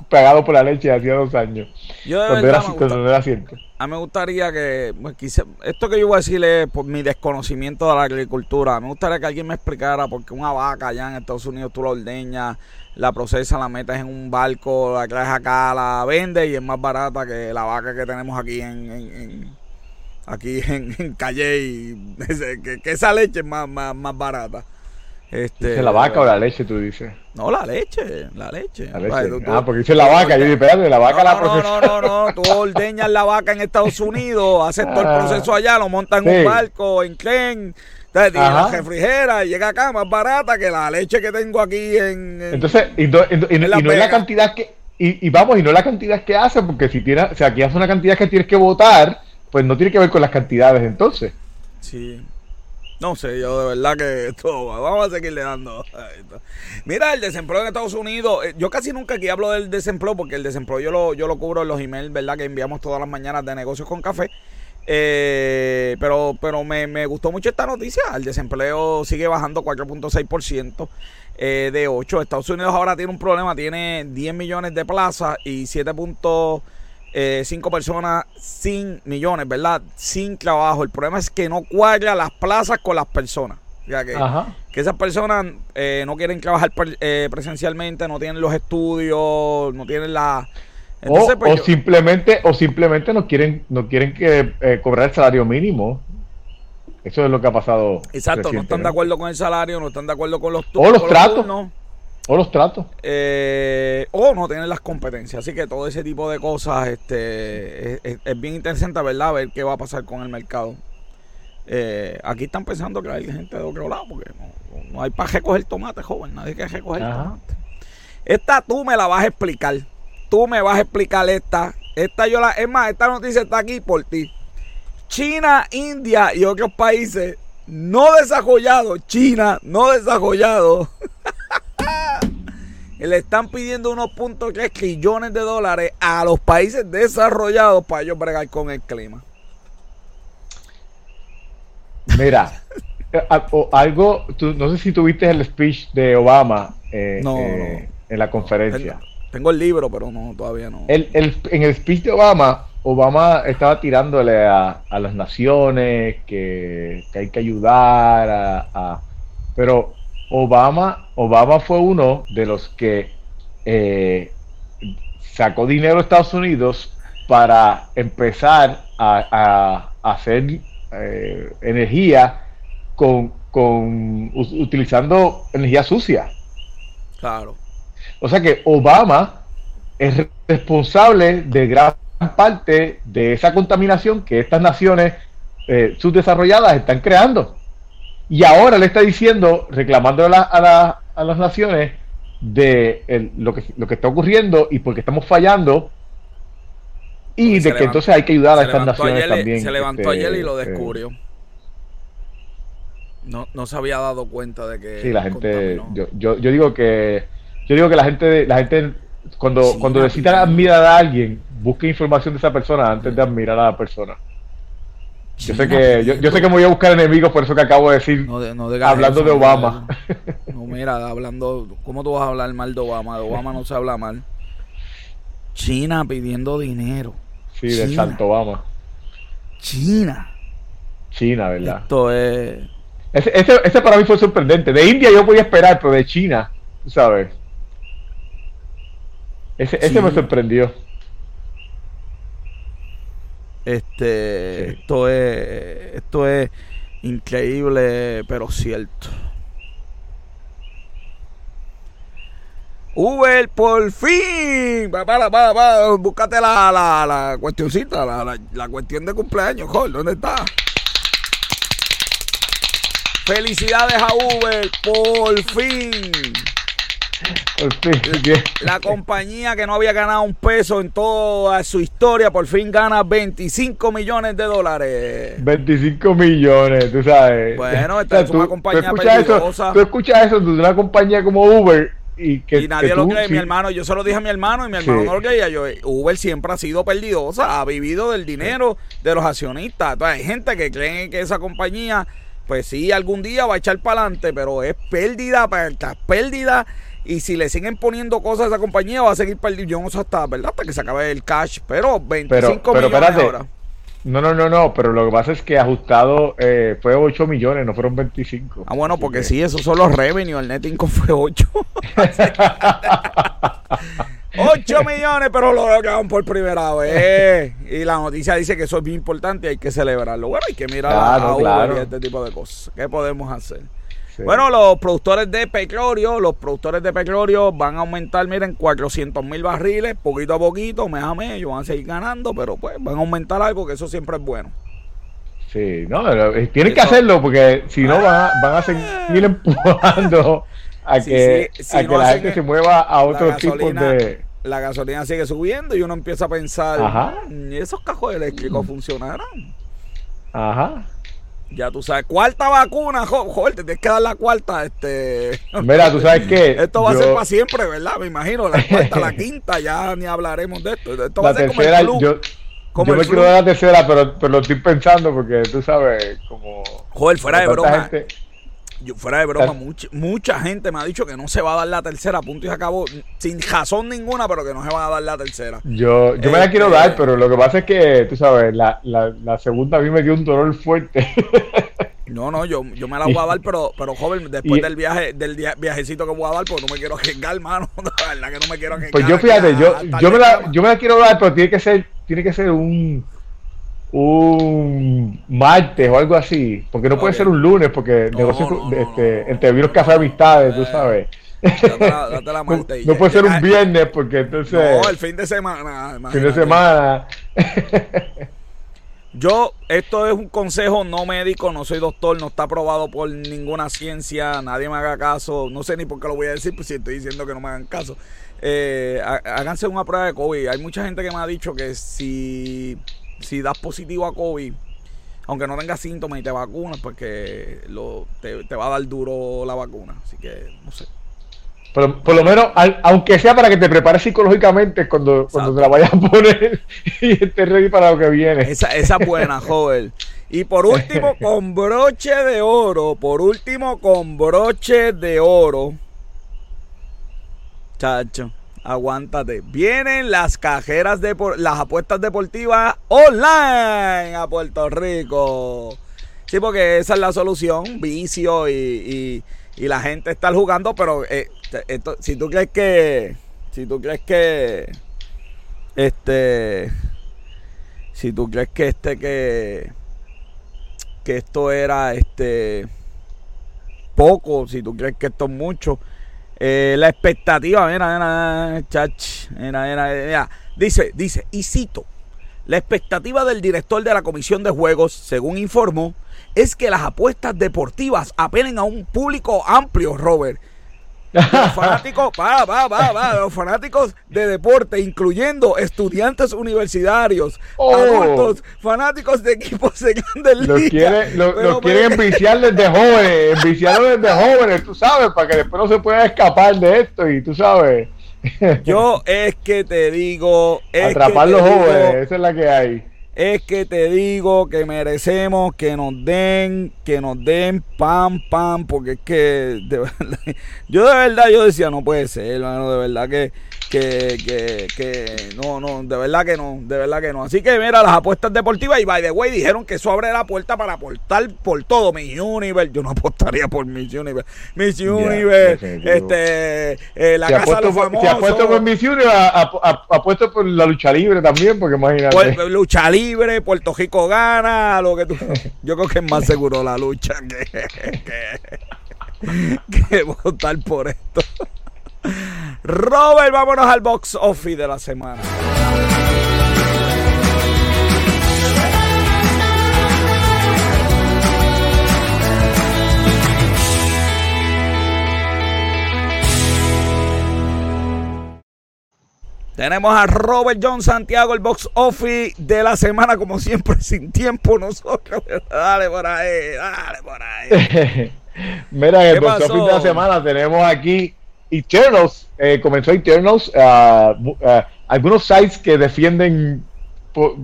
pagado por la leche hacía dos años. Yo de verdad era, cierto. A mí me gustaría que, pues, esto que yo voy a decir es por mi desconocimiento de la agricultura. Me gustaría que alguien me explicara por qué una vaca allá en Estados Unidos tú la ordeñas la procesa, la metes en un barco, la traes acá, la vende y es más barata que la vaca que tenemos aquí en, aquí en, Calle y (laughs) que, esa leche es más, más, más barata. Este, la vaca o la leche, tú dices? No, la leche, la leche. ah, porque dice la vaca. Yo dije, espérate, la vaca la procesa. No, no, no, no. Tú ordeñas la vaca en Estados Unidos, haces todo el ah. proceso allá, lo montas en un barco, en tren entonces, la refrigera y llega acá más barata que la leche que tengo aquí en. Entonces, y, no, es la cantidad que. Y, vamos, y no la cantidad que hace, porque si tiene, o sea, aquí hace una cantidad que tienes que votar, pues no tiene que ver con las cantidades entonces. Sí. No sé, yo de verdad que (laughs) esto, vamos a seguirle dando. Mira, el desempleo en Estados Unidos, eh, yo casi nunca aquí hablo del desempleo porque el desempleo yo lo, yo lo cubro en los emails, ¿verdad? Que enviamos todas las mañanas de negocios con café. Eh, pero pero me, me, gustó mucho esta noticia. El desempleo sigue bajando 4.6% eh, de 8. Estados Unidos ahora tiene un problema. Tiene 10 millones de plazas y 7.5 eh, personas sin millones, ¿verdad? Sin trabajo. El problema es que no cuadra las plazas con las personas. Ya que, que esas personas eh, no quieren trabajar eh, presencialmente, no tienen los estudios, no tienen la o, pues, simplemente o simplemente no quieren no quieren que eh, cobrar el salario mínimo eso es lo que ha pasado exacto no están de acuerdo con el salario no están de acuerdo con los o los tratos o los tratos. Eh, o no tienen las competencias. Así que todo ese tipo de cosas este es, bien interesante verdad ver qué va a pasar con el mercado. Eh, aquí están pensando que hay gente de otro lado porque no, hay para recoger tomate joven. Nadie quiere recoger tomate. Esta tú me la vas a explicar. Tú me vas a explicar esta. Esta yo la, es más, esta noticia está aquí por ti. China, India y otros países no desarrollados, China no desarrollado, (laughs) (laughs) le están pidiendo unos puntos que es trillones de dólares a los países desarrollados para ellos bregar con el clima. Mira, (laughs) algo, no sé si tuviste el speech de Obama eh, eh, en la conferencia. Tengo el libro, pero no, todavía no. El, en el speech de Obama, Obama estaba tirándole a, las naciones que, hay que ayudar a, pero Obama Obama fue uno de los que eh, sacó dinero a Estados Unidos para empezar a, hacer eh, energía con, con utilizando energía sucia. Claro. O sea que Obama es responsable de gran parte de esa contaminación que estas naciones eh, subdesarrolladas están creando. Y ahora le está diciendo, reclamando a, las naciones de lo, que, lo que está ocurriendo y porque estamos fallando y de que entonces hay que ayudar a estas naciones también. Se levantó este, ayer y lo eh, descubrió. no, no se había dado cuenta de que. Sí, la gente. Yo, yo, yo, digo que. Yo digo que la gente, la gente cuando, cuando necesita admirar a alguien, busque información de esa persona antes de admirar a la persona. Yo sé que yo, sé que me voy a buscar enemigos por eso que acabo de decir. hablando de Obama. No, mira, hablando, ¿cómo tú vas a hablar mal de Obama? De Obama no se habla mal. China pidiendo dinero. Sí, de Santo Obama. China. China, ¿verdad? Esto es. Ese, ese, ese, para mí fue sorprendente. De India yo podía esperar, pero de China, sabes. Ese, ese me sorprendió. Este, esto es, esto es increíble, pero cierto. Uber, por fin. Va, va, va. Búscate la, la, la cuestioncita, la, la, la, cuestión de cumpleaños, Jorge. ¿Dónde está? Felicidades a Uber, por fin. La compañía que no había ganado un peso en toda su historia, por fin gana 25 millones de dólares. 25 millones, tú sabes. Bueno, esta es una compañía tú tú escuchas eso de una compañía como Uber y que nadie lo cree, mi hermano. Yo se lo dije a mi hermano y mi hermano no lo creía. Yo, Uber siempre ha sido perdidosa, ha vivido del dinero de los accionistas. Entonces, hay gente que cree que esa compañía, pues sí, algún día va a echar para adelante, pero es pérdida, pérdida y si le siguen poniendo cosas a esa compañía, va a seguir perdiendo. Yo no sé hasta, ¿verdad? Hasta que se acabe el cash. Pero 25 millones ahora. No, no, no, no, pero lo que pasa es que ajustado eh, fue 8 millones, no fueron 25. Ah, bueno, porque sí, esos son los revenue, el net income fue 8. 8 (laughs) millones, pero lo acaban por primera vez. Y la noticia dice que eso es bien importante y hay que celebrarlo. Bueno, hay que mirar a, este tipo de cosas. ¿Qué podemos hacer? Bueno, los productores de petróleo, los productores de petróleo van a aumentar, miren, 400 mil barriles, poquito a poquito, mes a mes, ellos van a seguir ganando, pero pues van a aumentar algo que eso siempre es bueno. Sí, no, eh, tienen que hacerlo porque si no van a, van a seguir empujando a que, a que la gente se mueva a otros tipos de... La gasolina sigue subiendo y uno empieza a pensar, Ajá. Mm, ¿esos cajos eléctricos funcionarán? Ajá. Ya tú sabes, cuarta vacuna, joder, te tienes que dar la cuarta, este. Mira, tú sabes que. (laughs) Esto va a ser para siempre, ¿verdad? Me imagino, la cuarta, la (laughs) quinta, ya ni hablaremos de esto. Esto va a ser tercera, como el Yo, yo me quiero dar la tercera, pero, pero lo estoy pensando porque tú sabes, como. Joder, fuera de broma fuera de broma, mucha, mucha gente me ha dicho que no se va a dar la tercera, punto y se acabó, sin razón ninguna, pero que no se va a dar la tercera. Yo, yo me la quiero este, dar, pero lo que pasa es que, tú sabes, la, la, la segunda a mí me dio un dolor fuerte. (laughs) No, no, yo, yo me la voy a dar, pero, pero joven, después del viaje, del viajecito que voy a dar, pues no me quiero arriesgar, (laughs) hermano. La verdad que no me quiero arriesgar. Pues yo fíjate, yo, yo me la, yo me la quiero dar, pero tiene que ser, tiene que ser un un martes o algo así, porque no puede ser un lunes, porque no, negocio, este, entre virus café amistades, tú sabes. (laughs) no, puede ser un viernes, porque entonces. No, el fin de semana. Fin de semana. (laughs) Yo, esto es un consejo no médico, no soy doctor, no está aprobado por ninguna ciencia, nadie me haga caso, no sé ni por qué lo voy a decir, pues si estoy diciendo que no me hagan caso. Eh, háganse una prueba de COVID. Hay mucha gente que me ha dicho que si si das positivo a COVID, aunque no tengas síntomas y te vacunas, porque lo, te, va a dar duro la vacuna. Así que, no sé. Por, lo menos, aunque sea para que te prepares psicológicamente cuando, cuando te la vayas a poner (laughs) y estés ready para lo que viene. Esa, esa buena, (laughs) joven. Y por último, (laughs) con broche de oro, por último, con broche de oro. Chacho, aguántate. Vienen las cajeras de las apuestas deportivas online a Puerto Rico. Sí, porque esa es la solución, vicio y, y, la gente está jugando, pero eh, si tú crees que, si tú crees que, este, si tú crees que este, que, que esto era, este, poco, si tú crees que esto es mucho, eh, la expectativa, mira, mira, chach, mira, mira, mira, dice, dice, y cito, la expectativa del director de la Comisión de Juegos, según informó, es que las apuestas deportivas apelen a un público amplio, Robert, los (laughs) fanáticos, va, va, va, va, los fanáticos de deporte, incluyendo estudiantes universitarios, oh. adultos, fanáticos de equipos de grandes los ligas. los quieren enviciar desde jóvenes, enviciarlos desde jóvenes, tú sabes, para que después no se pueda escapar de esto y tú sabes. Yo es que te digo. Atrapar los jóvenes, esa es la que hay es que te digo que merecemos que nos den, que nos den pam, pam, porque es que de verdad, (laughs) yo de verdad yo decía, no puede ser, hermano, de verdad que que, que, que no, no, de verdad que no, de verdad que no. Así que mira, las apuestas deportivas y by the way dijeron que eso abre la puerta para aportar por todo. Miss Universe, yo no (laughs) apostaría por Miss Universe. Miss Universe, este, eh, la casa de los famosos. Si apuesto por Miss Universe, apuesto por la lucha libre también, porque imagínate. Por, lucha libre, Puerto Rico gana, lo que tú. (laughs) Yo creo que es más seguro la lucha que, (laughs) que, que votar por esto. Robert, vámonos al box office de la semana. Tenemos a Robert John Santiago, el box office de la semana, como siempre, (laughs) sin tiempo nosotros. Dale por ahí, dale por ahí. (laughs) Mira, el box office de la semana tenemos aquí Eternals, eh, comenzó Eternals, uh, uh, algunos sites que defienden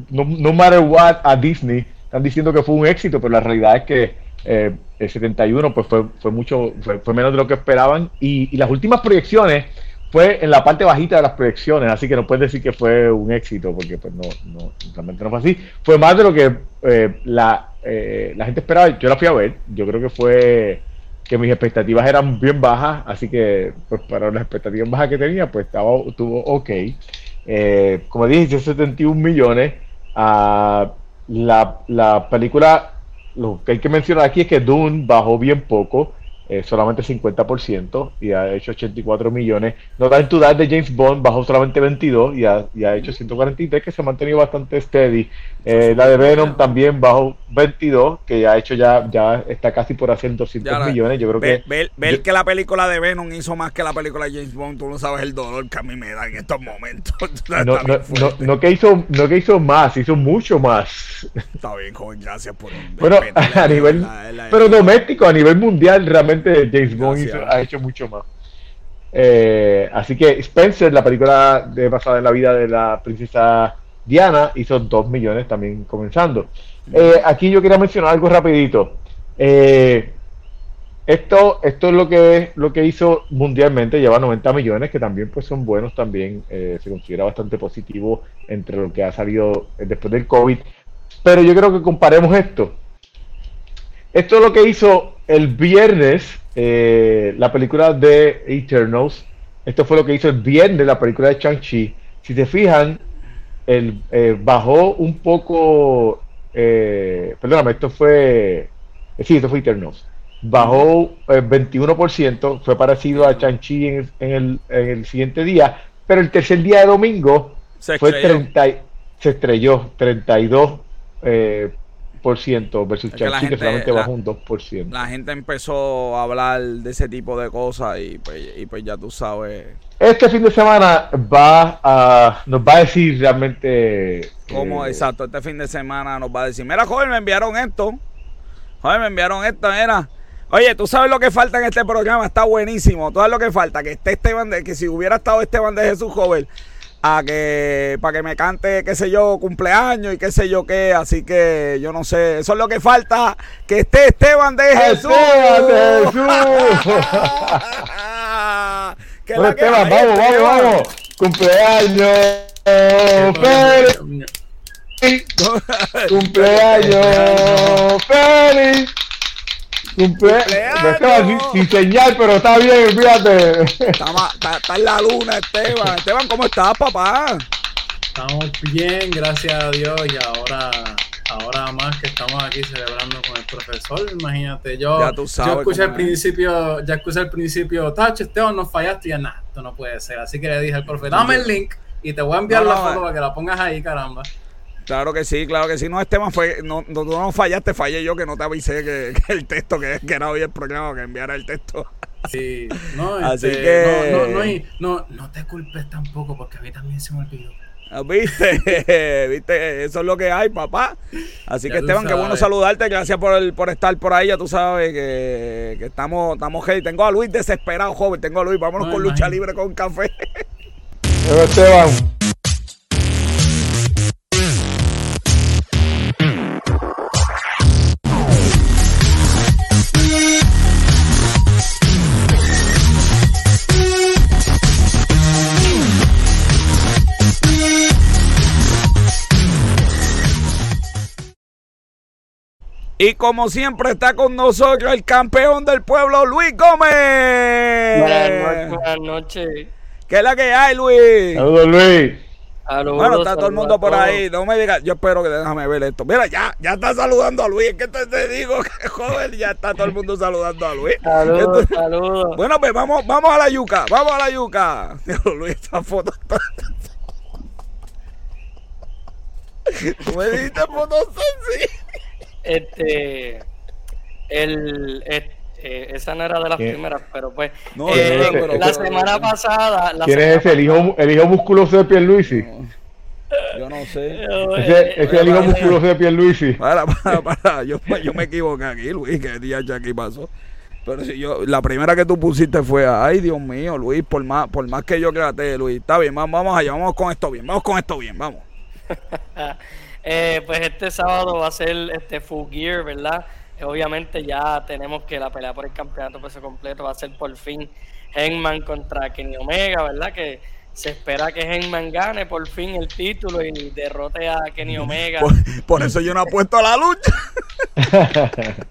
no, matter what a Disney están diciendo que fue un éxito, pero la realidad es que eh, el 71 pues fue, fue mucho, fue, menos de lo que esperaban y, las últimas proyecciones fue en la parte bajita de las proyecciones, así que no puedes decir que fue un éxito, porque pues no, no realmente no fue así. Fue más de lo que eh, la, la gente esperaba. Yo la fui a ver, yo creo que fue que mis expectativas eran bien bajas, así que pues para las expectativas bajas que tenía, pues estaba, estuvo ok. Eh, como dije, 71 millones. Uh, la, la película, lo que hay que mencionar aquí es que Dune bajó bien poco. Eh, solamente 50% y ha hecho 84 millones. No Time to Die de James Bond bajó solamente 22 y ha, y ha hecho 143 que se ha mantenido bastante steady. Eh, la de Venom también bajó 22 que ya ha hecho ya ya está casi por hacer 200 millones. Yo creo que ver, que la película de Venom hizo más que la película de James Bond, tú no sabes el dolor que a mí me da en estos momentos. (laughs) no, no, no, que hizo no que hizo más, hizo mucho más. Está bien, joven, gracias por Bueno, a nivel pero doméstico a nivel mundial realmente James Bond ha hecho mucho más. Eh, así que Spencer, la película de basada en la vida de la princesa Diana, hizo 2 millones también comenzando. Eh, aquí yo quería mencionar algo rapidito. Eh, esto, esto es lo que lo que hizo mundialmente, lleva 90 millones, que también pues son buenos también, se considera bastante positivo entre lo que ha salido después del COVID. Pero yo creo que comparemos esto. Esto es lo que hizo el viernes eh, la película de Eternals. Esto fue lo que hizo el viernes la película de Chang-Chi. Si te fijan, el, eh, bajó un poco. Eh, perdóname, esto fue. sí, esto fue Eternals. Bajó el 21%, fue parecido a Chang-Chi en, el, en, el, siguiente día, pero el tercer día de domingo se fue 30, se estrelló 32 eh, versus Chelsea, que, solamente bajó un 2%. La gente empezó a hablar de ese tipo de cosas y pues, y pues ya tú sabes. Este fin de semana va a, nos va a decir realmente. ¿Cómo? Eh, exacto, este fin de semana nos va a decir: Mira, joven, me enviaron esto. Joven, me enviaron esto, mira. Oye, tú sabes lo que falta en este programa, está buenísimo. Todo lo que falta, que esté Esteban de, que si hubiera estado Esteban de Jesús Joven, a que para que me cante, qué sé yo, cumpleaños y qué sé yo qué, así que yo no sé, eso es lo que falta, que esté Esteban de Jesús. (laughs) Esteban de Jesús. Esteban, vamos, vamos, vamos. Cumpleaños. Feliz. (laughs) Cumpleaños. Feliz. Cumpleaños. Sin, señal, pero está bien, fíjate. Está, está, en la luna, Esteban. Esteban, ¿cómo estás, papá? Estamos bien, gracias a Dios. Y ahora, ahora más que estamos aquí celebrando con el profesor, imagínate. Yo, ya tú sabes yo escuché al principio, ya escuché al principio, Tacho, Esteban, no fallaste. Y ya, nada, esto no puede ser. Así que le dije al profe, dame el link y te voy a enviar la foto para que la pongas ahí, caramba. Claro que sí, claro que sí. No, Esteban, fue, no, no, no fallaste, fallé yo que no te avisé (laughs) que, el texto, que, que, era hoy el programa, que enviara el texto. Sí, no, (laughs) Así este, que... no, no, no, te culpes tampoco, porque a mí también se me olvidó. Ah, ¿Viste? (laughs) ¿Viste? Eso es lo que hay, papá. Así que Esteban, qué bueno saludarte. Gracias por, el, por estar por ahí. Ya tú sabes que, que estamos, estamos hey. Tengo a Luis desesperado, joven. Tengo a Luis. Vámonos con lucha libre con café. Esteban. Y como siempre está con nosotros el campeón del pueblo, Luis Gómez. Buenas noches. Buenas noches. ¿Qué es la que hay, Luis? Saludos, Luis. bueno, está todo el mundo por ahí. No me digas, yo espero que déjame ver esto. Mira, ya, ya está saludando a Luis. Es que te, digo (laughs) que joven, ya está todo el mundo saludando a Luis. Saludos, saludos. Bueno, pues vamos, vamos a la yuca, vamos a la yuca. (laughs) Luis, esta foto está. (laughs) ¿Tú me diste fotos así? Este, el, eh, esa no era de las primeras, pero pues eh, la semana pasada. La ¿Quién es ese? ¿El hijo, el hijo musculoso de Pierluisi? Yo no sé. Ese, es el hijo musculoso de Pierluisi. Para, para, para. Yo, yo me equivoqué aquí, Luis. ¿Qué día aquí pasó? Pero si yo, la primera que tú pusiste fue, ay Dios mío, Luis, por más, por más que yo créate, Luis, está bien, vamos, vamos allá, vamos con esto bien, vamos con esto bien, vamos. (laughs) Eh, pues este sábado va a ser este Full Gear, ¿verdad? Eh, obviamente ya tenemos que la pelea por el campeonato peso completo va a ser por fin Hangman contra Kenny Omega, ¿verdad? Que se espera que Hangman gane por fin el título y derrote a Kenny Omega. Por, eso yo no apuesto a la lucha. (laughs)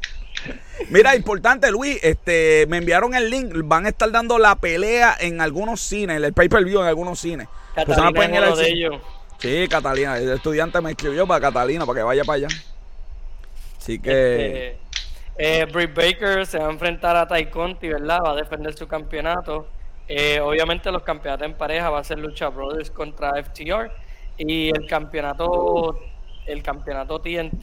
Mira, importante, Luis, este, me enviaron el link, van a estar dando la pelea en algunos cines, el pay-per-view en algunos cines. Catalina de ellos. Sí, Catalina. El estudiante me escribió para Catalina, para que vaya para allá. Así que. Este, eh, Britt Baker se va a enfrentar a Ty Conti, ¿verdad? Va a defender su campeonato. Eh, obviamente, los campeonatos en pareja va a ser Lucha Brothers contra FTR. Y el campeonato. El campeonato TNT.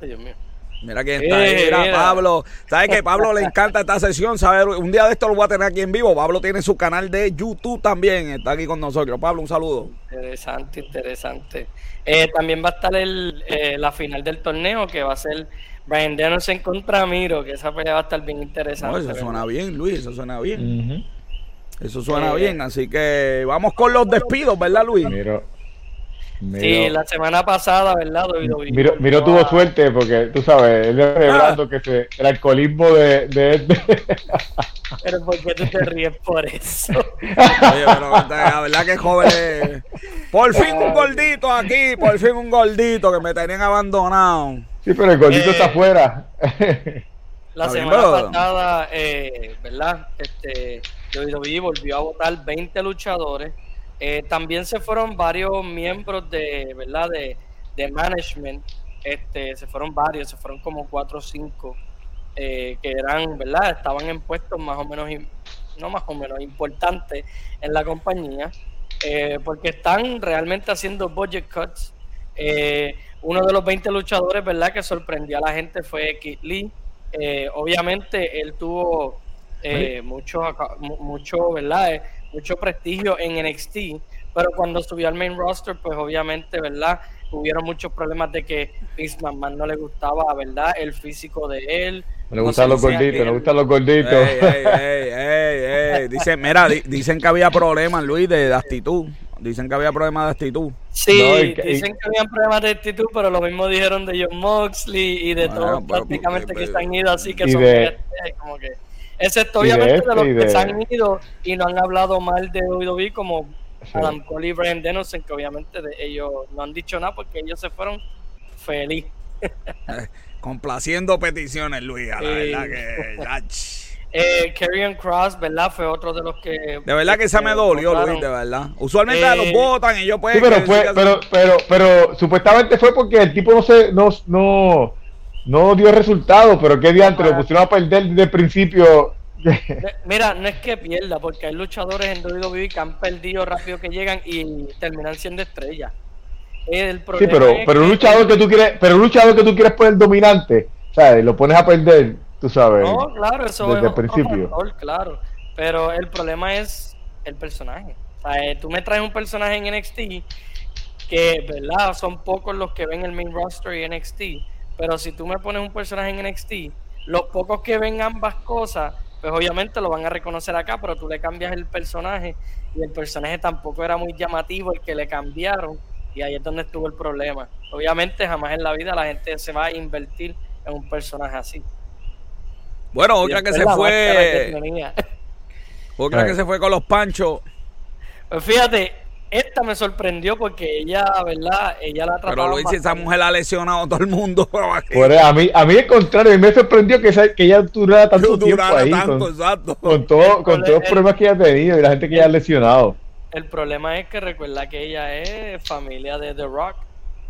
Ay, Dios mío. Mira quién está ahí, mira, Pablo. ¿Sabes que Pablo le encanta esta sesión? ¿sabes? Un día de esto lo voy a tener aquí en vivo. Pablo tiene su canal de YouTube también. Está aquí con nosotros. Pablo, un saludo. Interesante, interesante. Eh, también va a estar el, eh, la final del torneo que va a ser Brian Danielson contra Miro, que esa pelea va a estar bien interesante. eso suena bien, Luis, eso suena bien. Eso suena eh, bien, así que vamos con los despidos, ¿verdad, Luis? Miro. Sí, la semana pasada, ¿verdad? Miro, Miro tuvo suerte porque, tú sabes, él revelando que se, el alcoholismo de, de, Pero ¿por qué tú te ríes por eso? Oye, pero la verdad que joven. Por fin un gordito aquí, por fin un gordito que me tenían abandonado. Sí, pero el gordito está eh, afuera. La semana pasada, eh, ¿verdad? Este, WWE volvió a votar 20 luchadores eh, también se fueron varios miembros de, ¿verdad? De, management, este, se fueron varios, se fueron como cuatro o cinco eh, que eran, ¿verdad? Estaban en puestos más o menos, no más o menos importantes en la compañía, eh, porque están realmente haciendo budget cuts. uno de los 20 luchadores, ¿verdad? Que sorprendió a la gente fue Kid Lee. obviamente él tuvo mucho, mucho, ¿verdad? Mucho prestigio en NXT, pero cuando subió al main roster, pues obviamente, ¿verdad? hubieron muchos problemas de que Vince McMahon no le gustaba, ¿verdad? El físico de él. le gustan los gorditos, le gustan los gorditos. dicen, mira, dicen que había problemas, Luis, de, actitud. Dicen que había problemas de actitud. Sí, dicen que había problemas de actitud, pero lo mismo dijeron de John Moxley y de todos prácticamente que se han ido, así que son como que Excepto obviamente de, este los que se han ido y no han hablado mal de WWE como Adam Cole y Brian Dennison, que obviamente de ellos no han dicho nada porque ellos se fueron feliz. Complaciendo peticiones, Luis, la verdad que... (laughs) Eh, Cross, ¿verdad? Fue otro de los que. De verdad que esa me dolió, Luis, de verdad. Usualmente los eh, votan y yo pues. Sí, pero, fue, pero, pero, pero, supuestamente fue porque el tipo no se. No, no, no dio resultado, pero qué día antes lo pusieron a perder desde el principio. Mira, no es que pierda, porque hay luchadores en WWE que han perdido rápido que llegan y terminan siendo estrellas. El sí, pero, pero un luchador que tú quieres, pero un luchador que tú quieres poner dominante, ¿sabes? Lo pones a perder, tú sabes. No, claro, eso desde el principio. claro, pero el problema es el personaje. O sea, eh, tú me traes un personaje en NXT que, ¿verdad? Son pocos los que ven el main roster y NXT pero si tú me pones un personaje en NXT, los pocos que ven ambas cosas, pues obviamente lo van a reconocer acá, pero tú le cambias el personaje y el personaje tampoco era muy llamativo el que le cambiaron y ahí es donde estuvo el problema. Obviamente jamás en la vida la gente se va a invertir en un personaje así. Bueno, otra que se fue... otra que se fue con los panchos. Pues fíjate, esta me sorprendió porque ella, ¿verdad? Ella la trataba. Pero lo dice, esa mujer ha lesionado a todo el mundo. (laughs) a mí, a mí al contrario, me sorprendió que, que ella durara tanto (laughs) tiempo ahí. con, exacto. con, todo, con todos los problemas que ella ha tenido y la gente que ella ha lesionado. El problema es que recuerda que ella es familia de The Rock.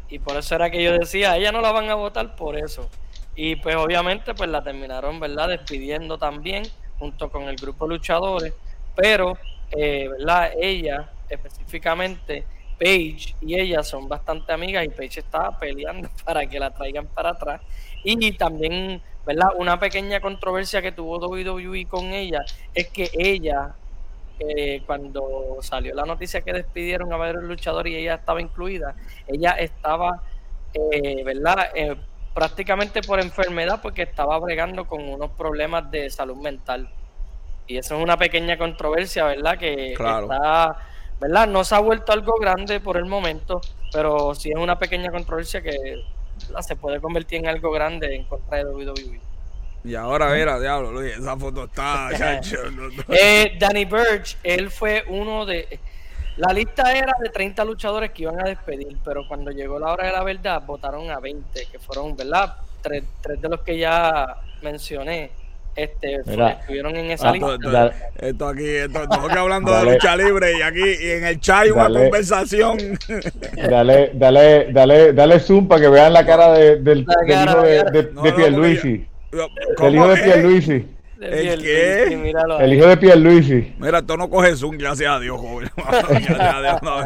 Y por eso era que yo decía, ella no la van a votar por eso. Y pues obviamente pues la terminaron, ¿verdad? Despidiendo también junto con el grupo de luchadores. Pero, eh, ¿verdad? Ella específicamente Paige y ella son bastante amigas y Paige estaba peleando (laughs) para que la traigan para atrás. Y también, ¿verdad? Una pequeña controversia que tuvo WWE con ella es que ella, eh, cuando salió la noticia que despidieron a varios luchadores y ella estaba incluida, ella estaba, eh, ¿verdad? Eh, prácticamente por enfermedad porque estaba bregando con unos problemas de salud mental. Y eso es una pequeña controversia, ¿verdad? Que está ¿verdad? No se ha vuelto algo grande por el momento, pero sí es una pequeña controversia que se puede convertir en algo grande en contra de WWE. Y ahora, mira, diablo, Luis, esa foto está. (laughs) (laughs) eh, Danny Burch, él fue uno de. La lista era de 30 luchadores que iban a despedir, pero cuando llegó la hora de la verdad, votaron a 20, que fueron, ¿verdad? Tres, tres de los que ya mencioné este, estuvieron en esa lista. Esto, aquí, esto, estamos hablando de lucha libre y aquí y en el chat hay una conversación. Dale, dale, dale, dale zoom para que vean la cara de, del, hijo de, de, de Pierluisi. El hijo de Pierluisi. ¿El qué? El hijo de Pierluisi. Mira, esto no coge zoom, gracias a Dios, joven. (laughs) gracias a Dios, no.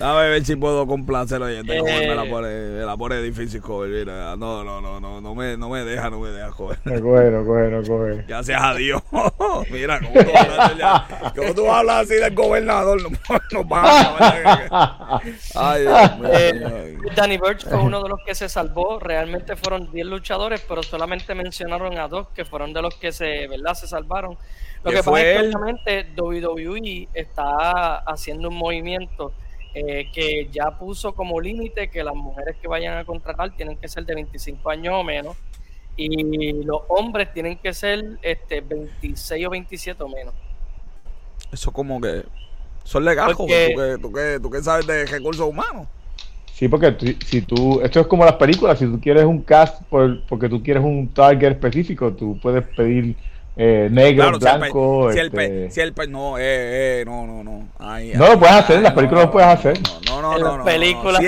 Dame ver si puedo complacerlo. Oye, este joven me la pone, me la pone difícil, joven. Mira, no, no, no, no, no me, no me deja, no me deja, joven. No coge, no coge, no coge. Gracias a Dios. (laughs) Mira, ¿cómo tú, hablas, ¿cómo tú hablas así del gobernador? Nos (laughs) a Ay, Dios mío. Eh, Danny Birch fue uno de los que se salvó. Realmente fueron 10 luchadores, pero solamente mencionaron a dos que fueron de los que se, ¿verdad? se salvaron. Lo que pasa es que WWE está haciendo un movimiento eh, que ya puso como límite que las mujeres que vayan a contratar tienen que ser de 25 años o menos y los hombres tienen que ser este 26 o 27 o menos. Eso como que son legajos, ¿tú, que, tú, que, tú que sabes de recursos humanos. Sí, porque si tú, esto es como las películas, si tú quieres un cast por, porque tú quieres un target específico, tú puedes pedir eh, negro, blanco. Si el, este... si el, no, eh, eh, no, no, no. no lo puedes hacer, en las películas lo puedes hacer. No, no, no. no, películas.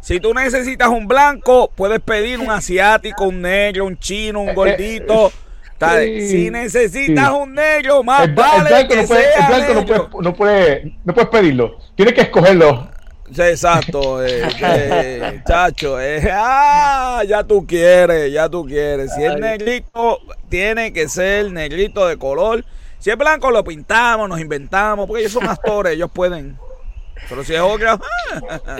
Si, tú necesitas un blanco, puedes pedir un asiático, un negro, un chino, un gordito. si necesitas un negro, más vale que no puede, sea el blanco no puedes no puede, no pedirlo. Tienes que escogerlo. Exacto, eh, chacho, eh, ah, ya tú quieres, ya tú quieres. Si es negrito, tiene que ser negrito de color. Si es blanco, lo pintamos, nos inventamos, porque ellos son actores, ellos pueden. Pero si es obvio.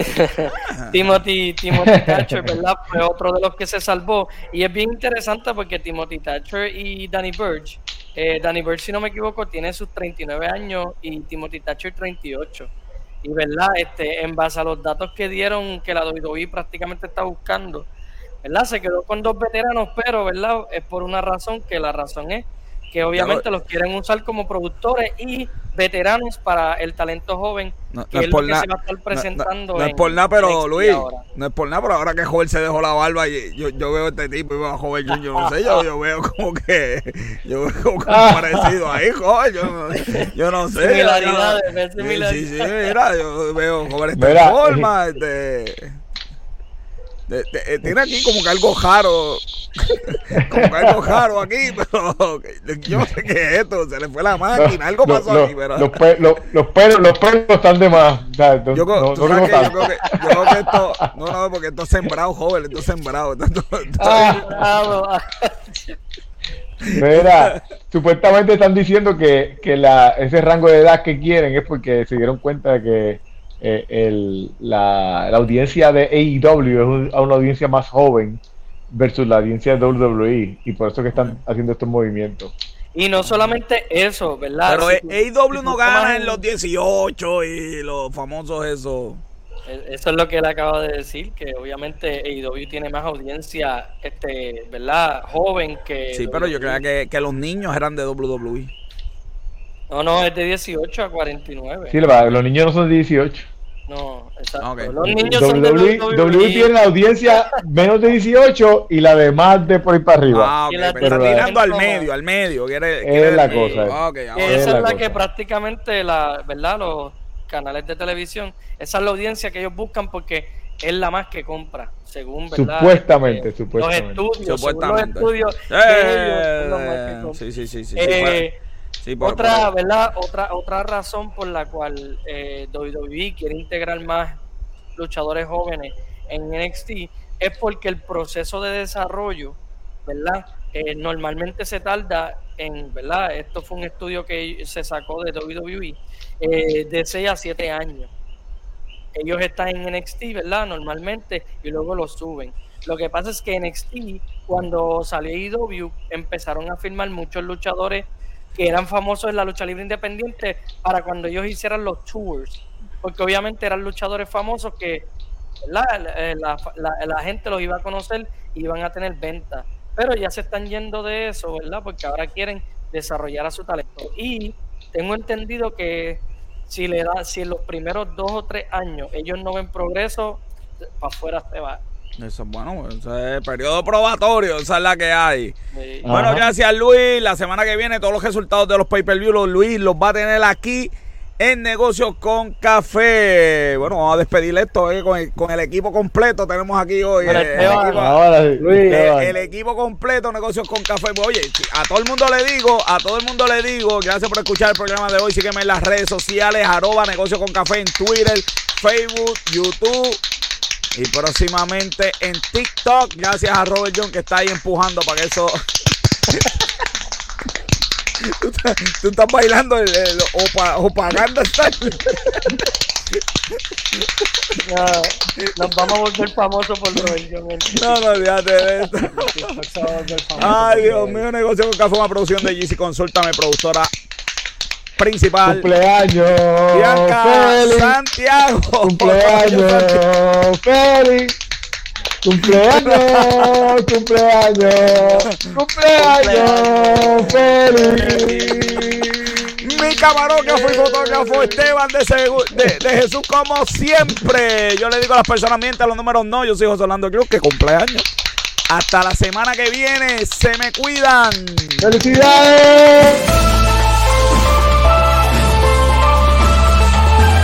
(laughs) Timothy, Timothy Thatcher, ¿verdad? Fue otro de los que se salvó. Y es bien interesante porque Timothy Thatcher y Danny Burge, eh, Danny Burge, si no me equivoco, tiene sus 39 años y Timothy Thatcher 38. Y verdad, este, en base a los datos que dieron que la WWE prácticamente está buscando, ¿verdad? Se quedó con dos veteranos, pero ¿verdad? Es por una razón que la razón es que obviamente los quieren usar como productores y veteranos para el talento joven, no, que es, por nada, se va a estar presentando. No, es por nada, pero Luis, no es por nada, pero ahora que Joven se dejó la barba, y yo, yo veo a este tipo y veo a Joven yo no sé, yo, yo (laughs) veo como que, yo veo como (laughs) parecido ahí, Joven, yo, yo no sé. Similaridades, sí, sí, mira, yo veo Joven (laughs) esta forma, este eh, tiene aquí como que algo raro, (laughs) como que algo raro aquí, pero (laughs) yo no sé qué es esto, se le fue la máquina, algo pasó aquí, pero... Los, pelos, los, pelos, los pelos están de más. yo, yo, creo que, yo, creo que, esto, no, no, porque esto es sembrado, joven, esto es sembrado. Esto, ah. Mira, supuestamente están diciendo que, que la, ese rango de edad que quieren es porque se dieron cuenta de que eh, el, la, la, audiencia de AEW es una audiencia más joven versus la audiencia de WWE y por eso que están haciendo estos movimientos. Y no solamente eso, ¿verdad? Pero AEW no gana en los 18 y los famosos eso. E, eso es lo que él acaba de decir, que obviamente AEW tiene más audiencia, este, ¿verdad? Joven que... Sí, pero yo creo que, que los niños eran de WWE. No, no, es de 18 a 49. Sí, los niños no son de 18. No, exacto. Los niños son de w, tiene la audiencia menos de 18 y la demás de por ahí para arriba. Ah, okay, pero está tirando al medio, al medio. Quiere, es la cosa. Okay, esa es la, que prácticamente, la, ¿verdad? Los canales de televisión, esa es la audiencia que ellos buscan porque es la más que compra, según ¿verdad? Supuestamente, este, supuestamente. Los estudios, supuestamente. los estudios eh, sí, sí, sí, sí. Eh, otra, ¿verdad? Otra, otra razón por la cual eh, WWE quiere integrar más luchadores jóvenes en NXT es porque el proceso de desarrollo, ¿verdad? Eh, normalmente se tarda en, ¿verdad? Esto fue un estudio que se sacó de WWE eh, de 6 a 7 años. Ellos están en NXT, ¿verdad? Normalmente y luego lo suben. Lo que pasa es que NXT, cuando salió IW, empezaron a firmar muchos luchadores que eran famosos en la lucha libre independiente para cuando ellos hicieran los tours, porque obviamente eran luchadores famosos que la, eh, la, la, gente los iba a conocer y iban a tener ventas, pero ya se están yendo de eso, ¿verdad? Porque ahora quieren desarrollar a su talento. Y tengo entendido que si le da, si en los primeros dos o tres años ellos no ven progreso, para afuera se va. Eso es bueno, ese es periodo probatorio, esa es la que hay. Bueno, gracias Luis. La semana que viene todos los resultados de los pay-per-view, los Luis los va a tener aquí en Negocios con Café. Bueno, vamos a despedir esto eh, con, el, equipo completo. Tenemos aquí hoy el, equipo, completo, Negocios con Café. Pues, oye, a todo el mundo le digo, a todo el mundo le digo, gracias por escuchar el programa de hoy. Sígueme en las redes sociales, arroba Negocios con Café en Twitter, Facebook, YouTube y próximamente en TikTok, gracias a Robert John que está ahí empujando para que eso. (laughs) tú, estás, bailando el, el opaganda nos vamos a volver famosos por Robert John. (laughs) No, no, olvídate de esto. Ay, Dios mío, negocio con café, una producción de GC Consúltame, productora principal. Cumpleaños. Bianca Santiago. Cumpleaños. (laughs) Feliz. (laughs) Cumpleaños, cumpleaños, cumpleaños, feliz. Mi camarógrafo y fotógrafo Esteban de, de, Jesús, como siempre. Yo le digo a las personas, mienten los números no. Yo soy José Orlando Cruz, que cumpleaños. Hasta la semana que viene, se me cuidan. ¡Felicidades!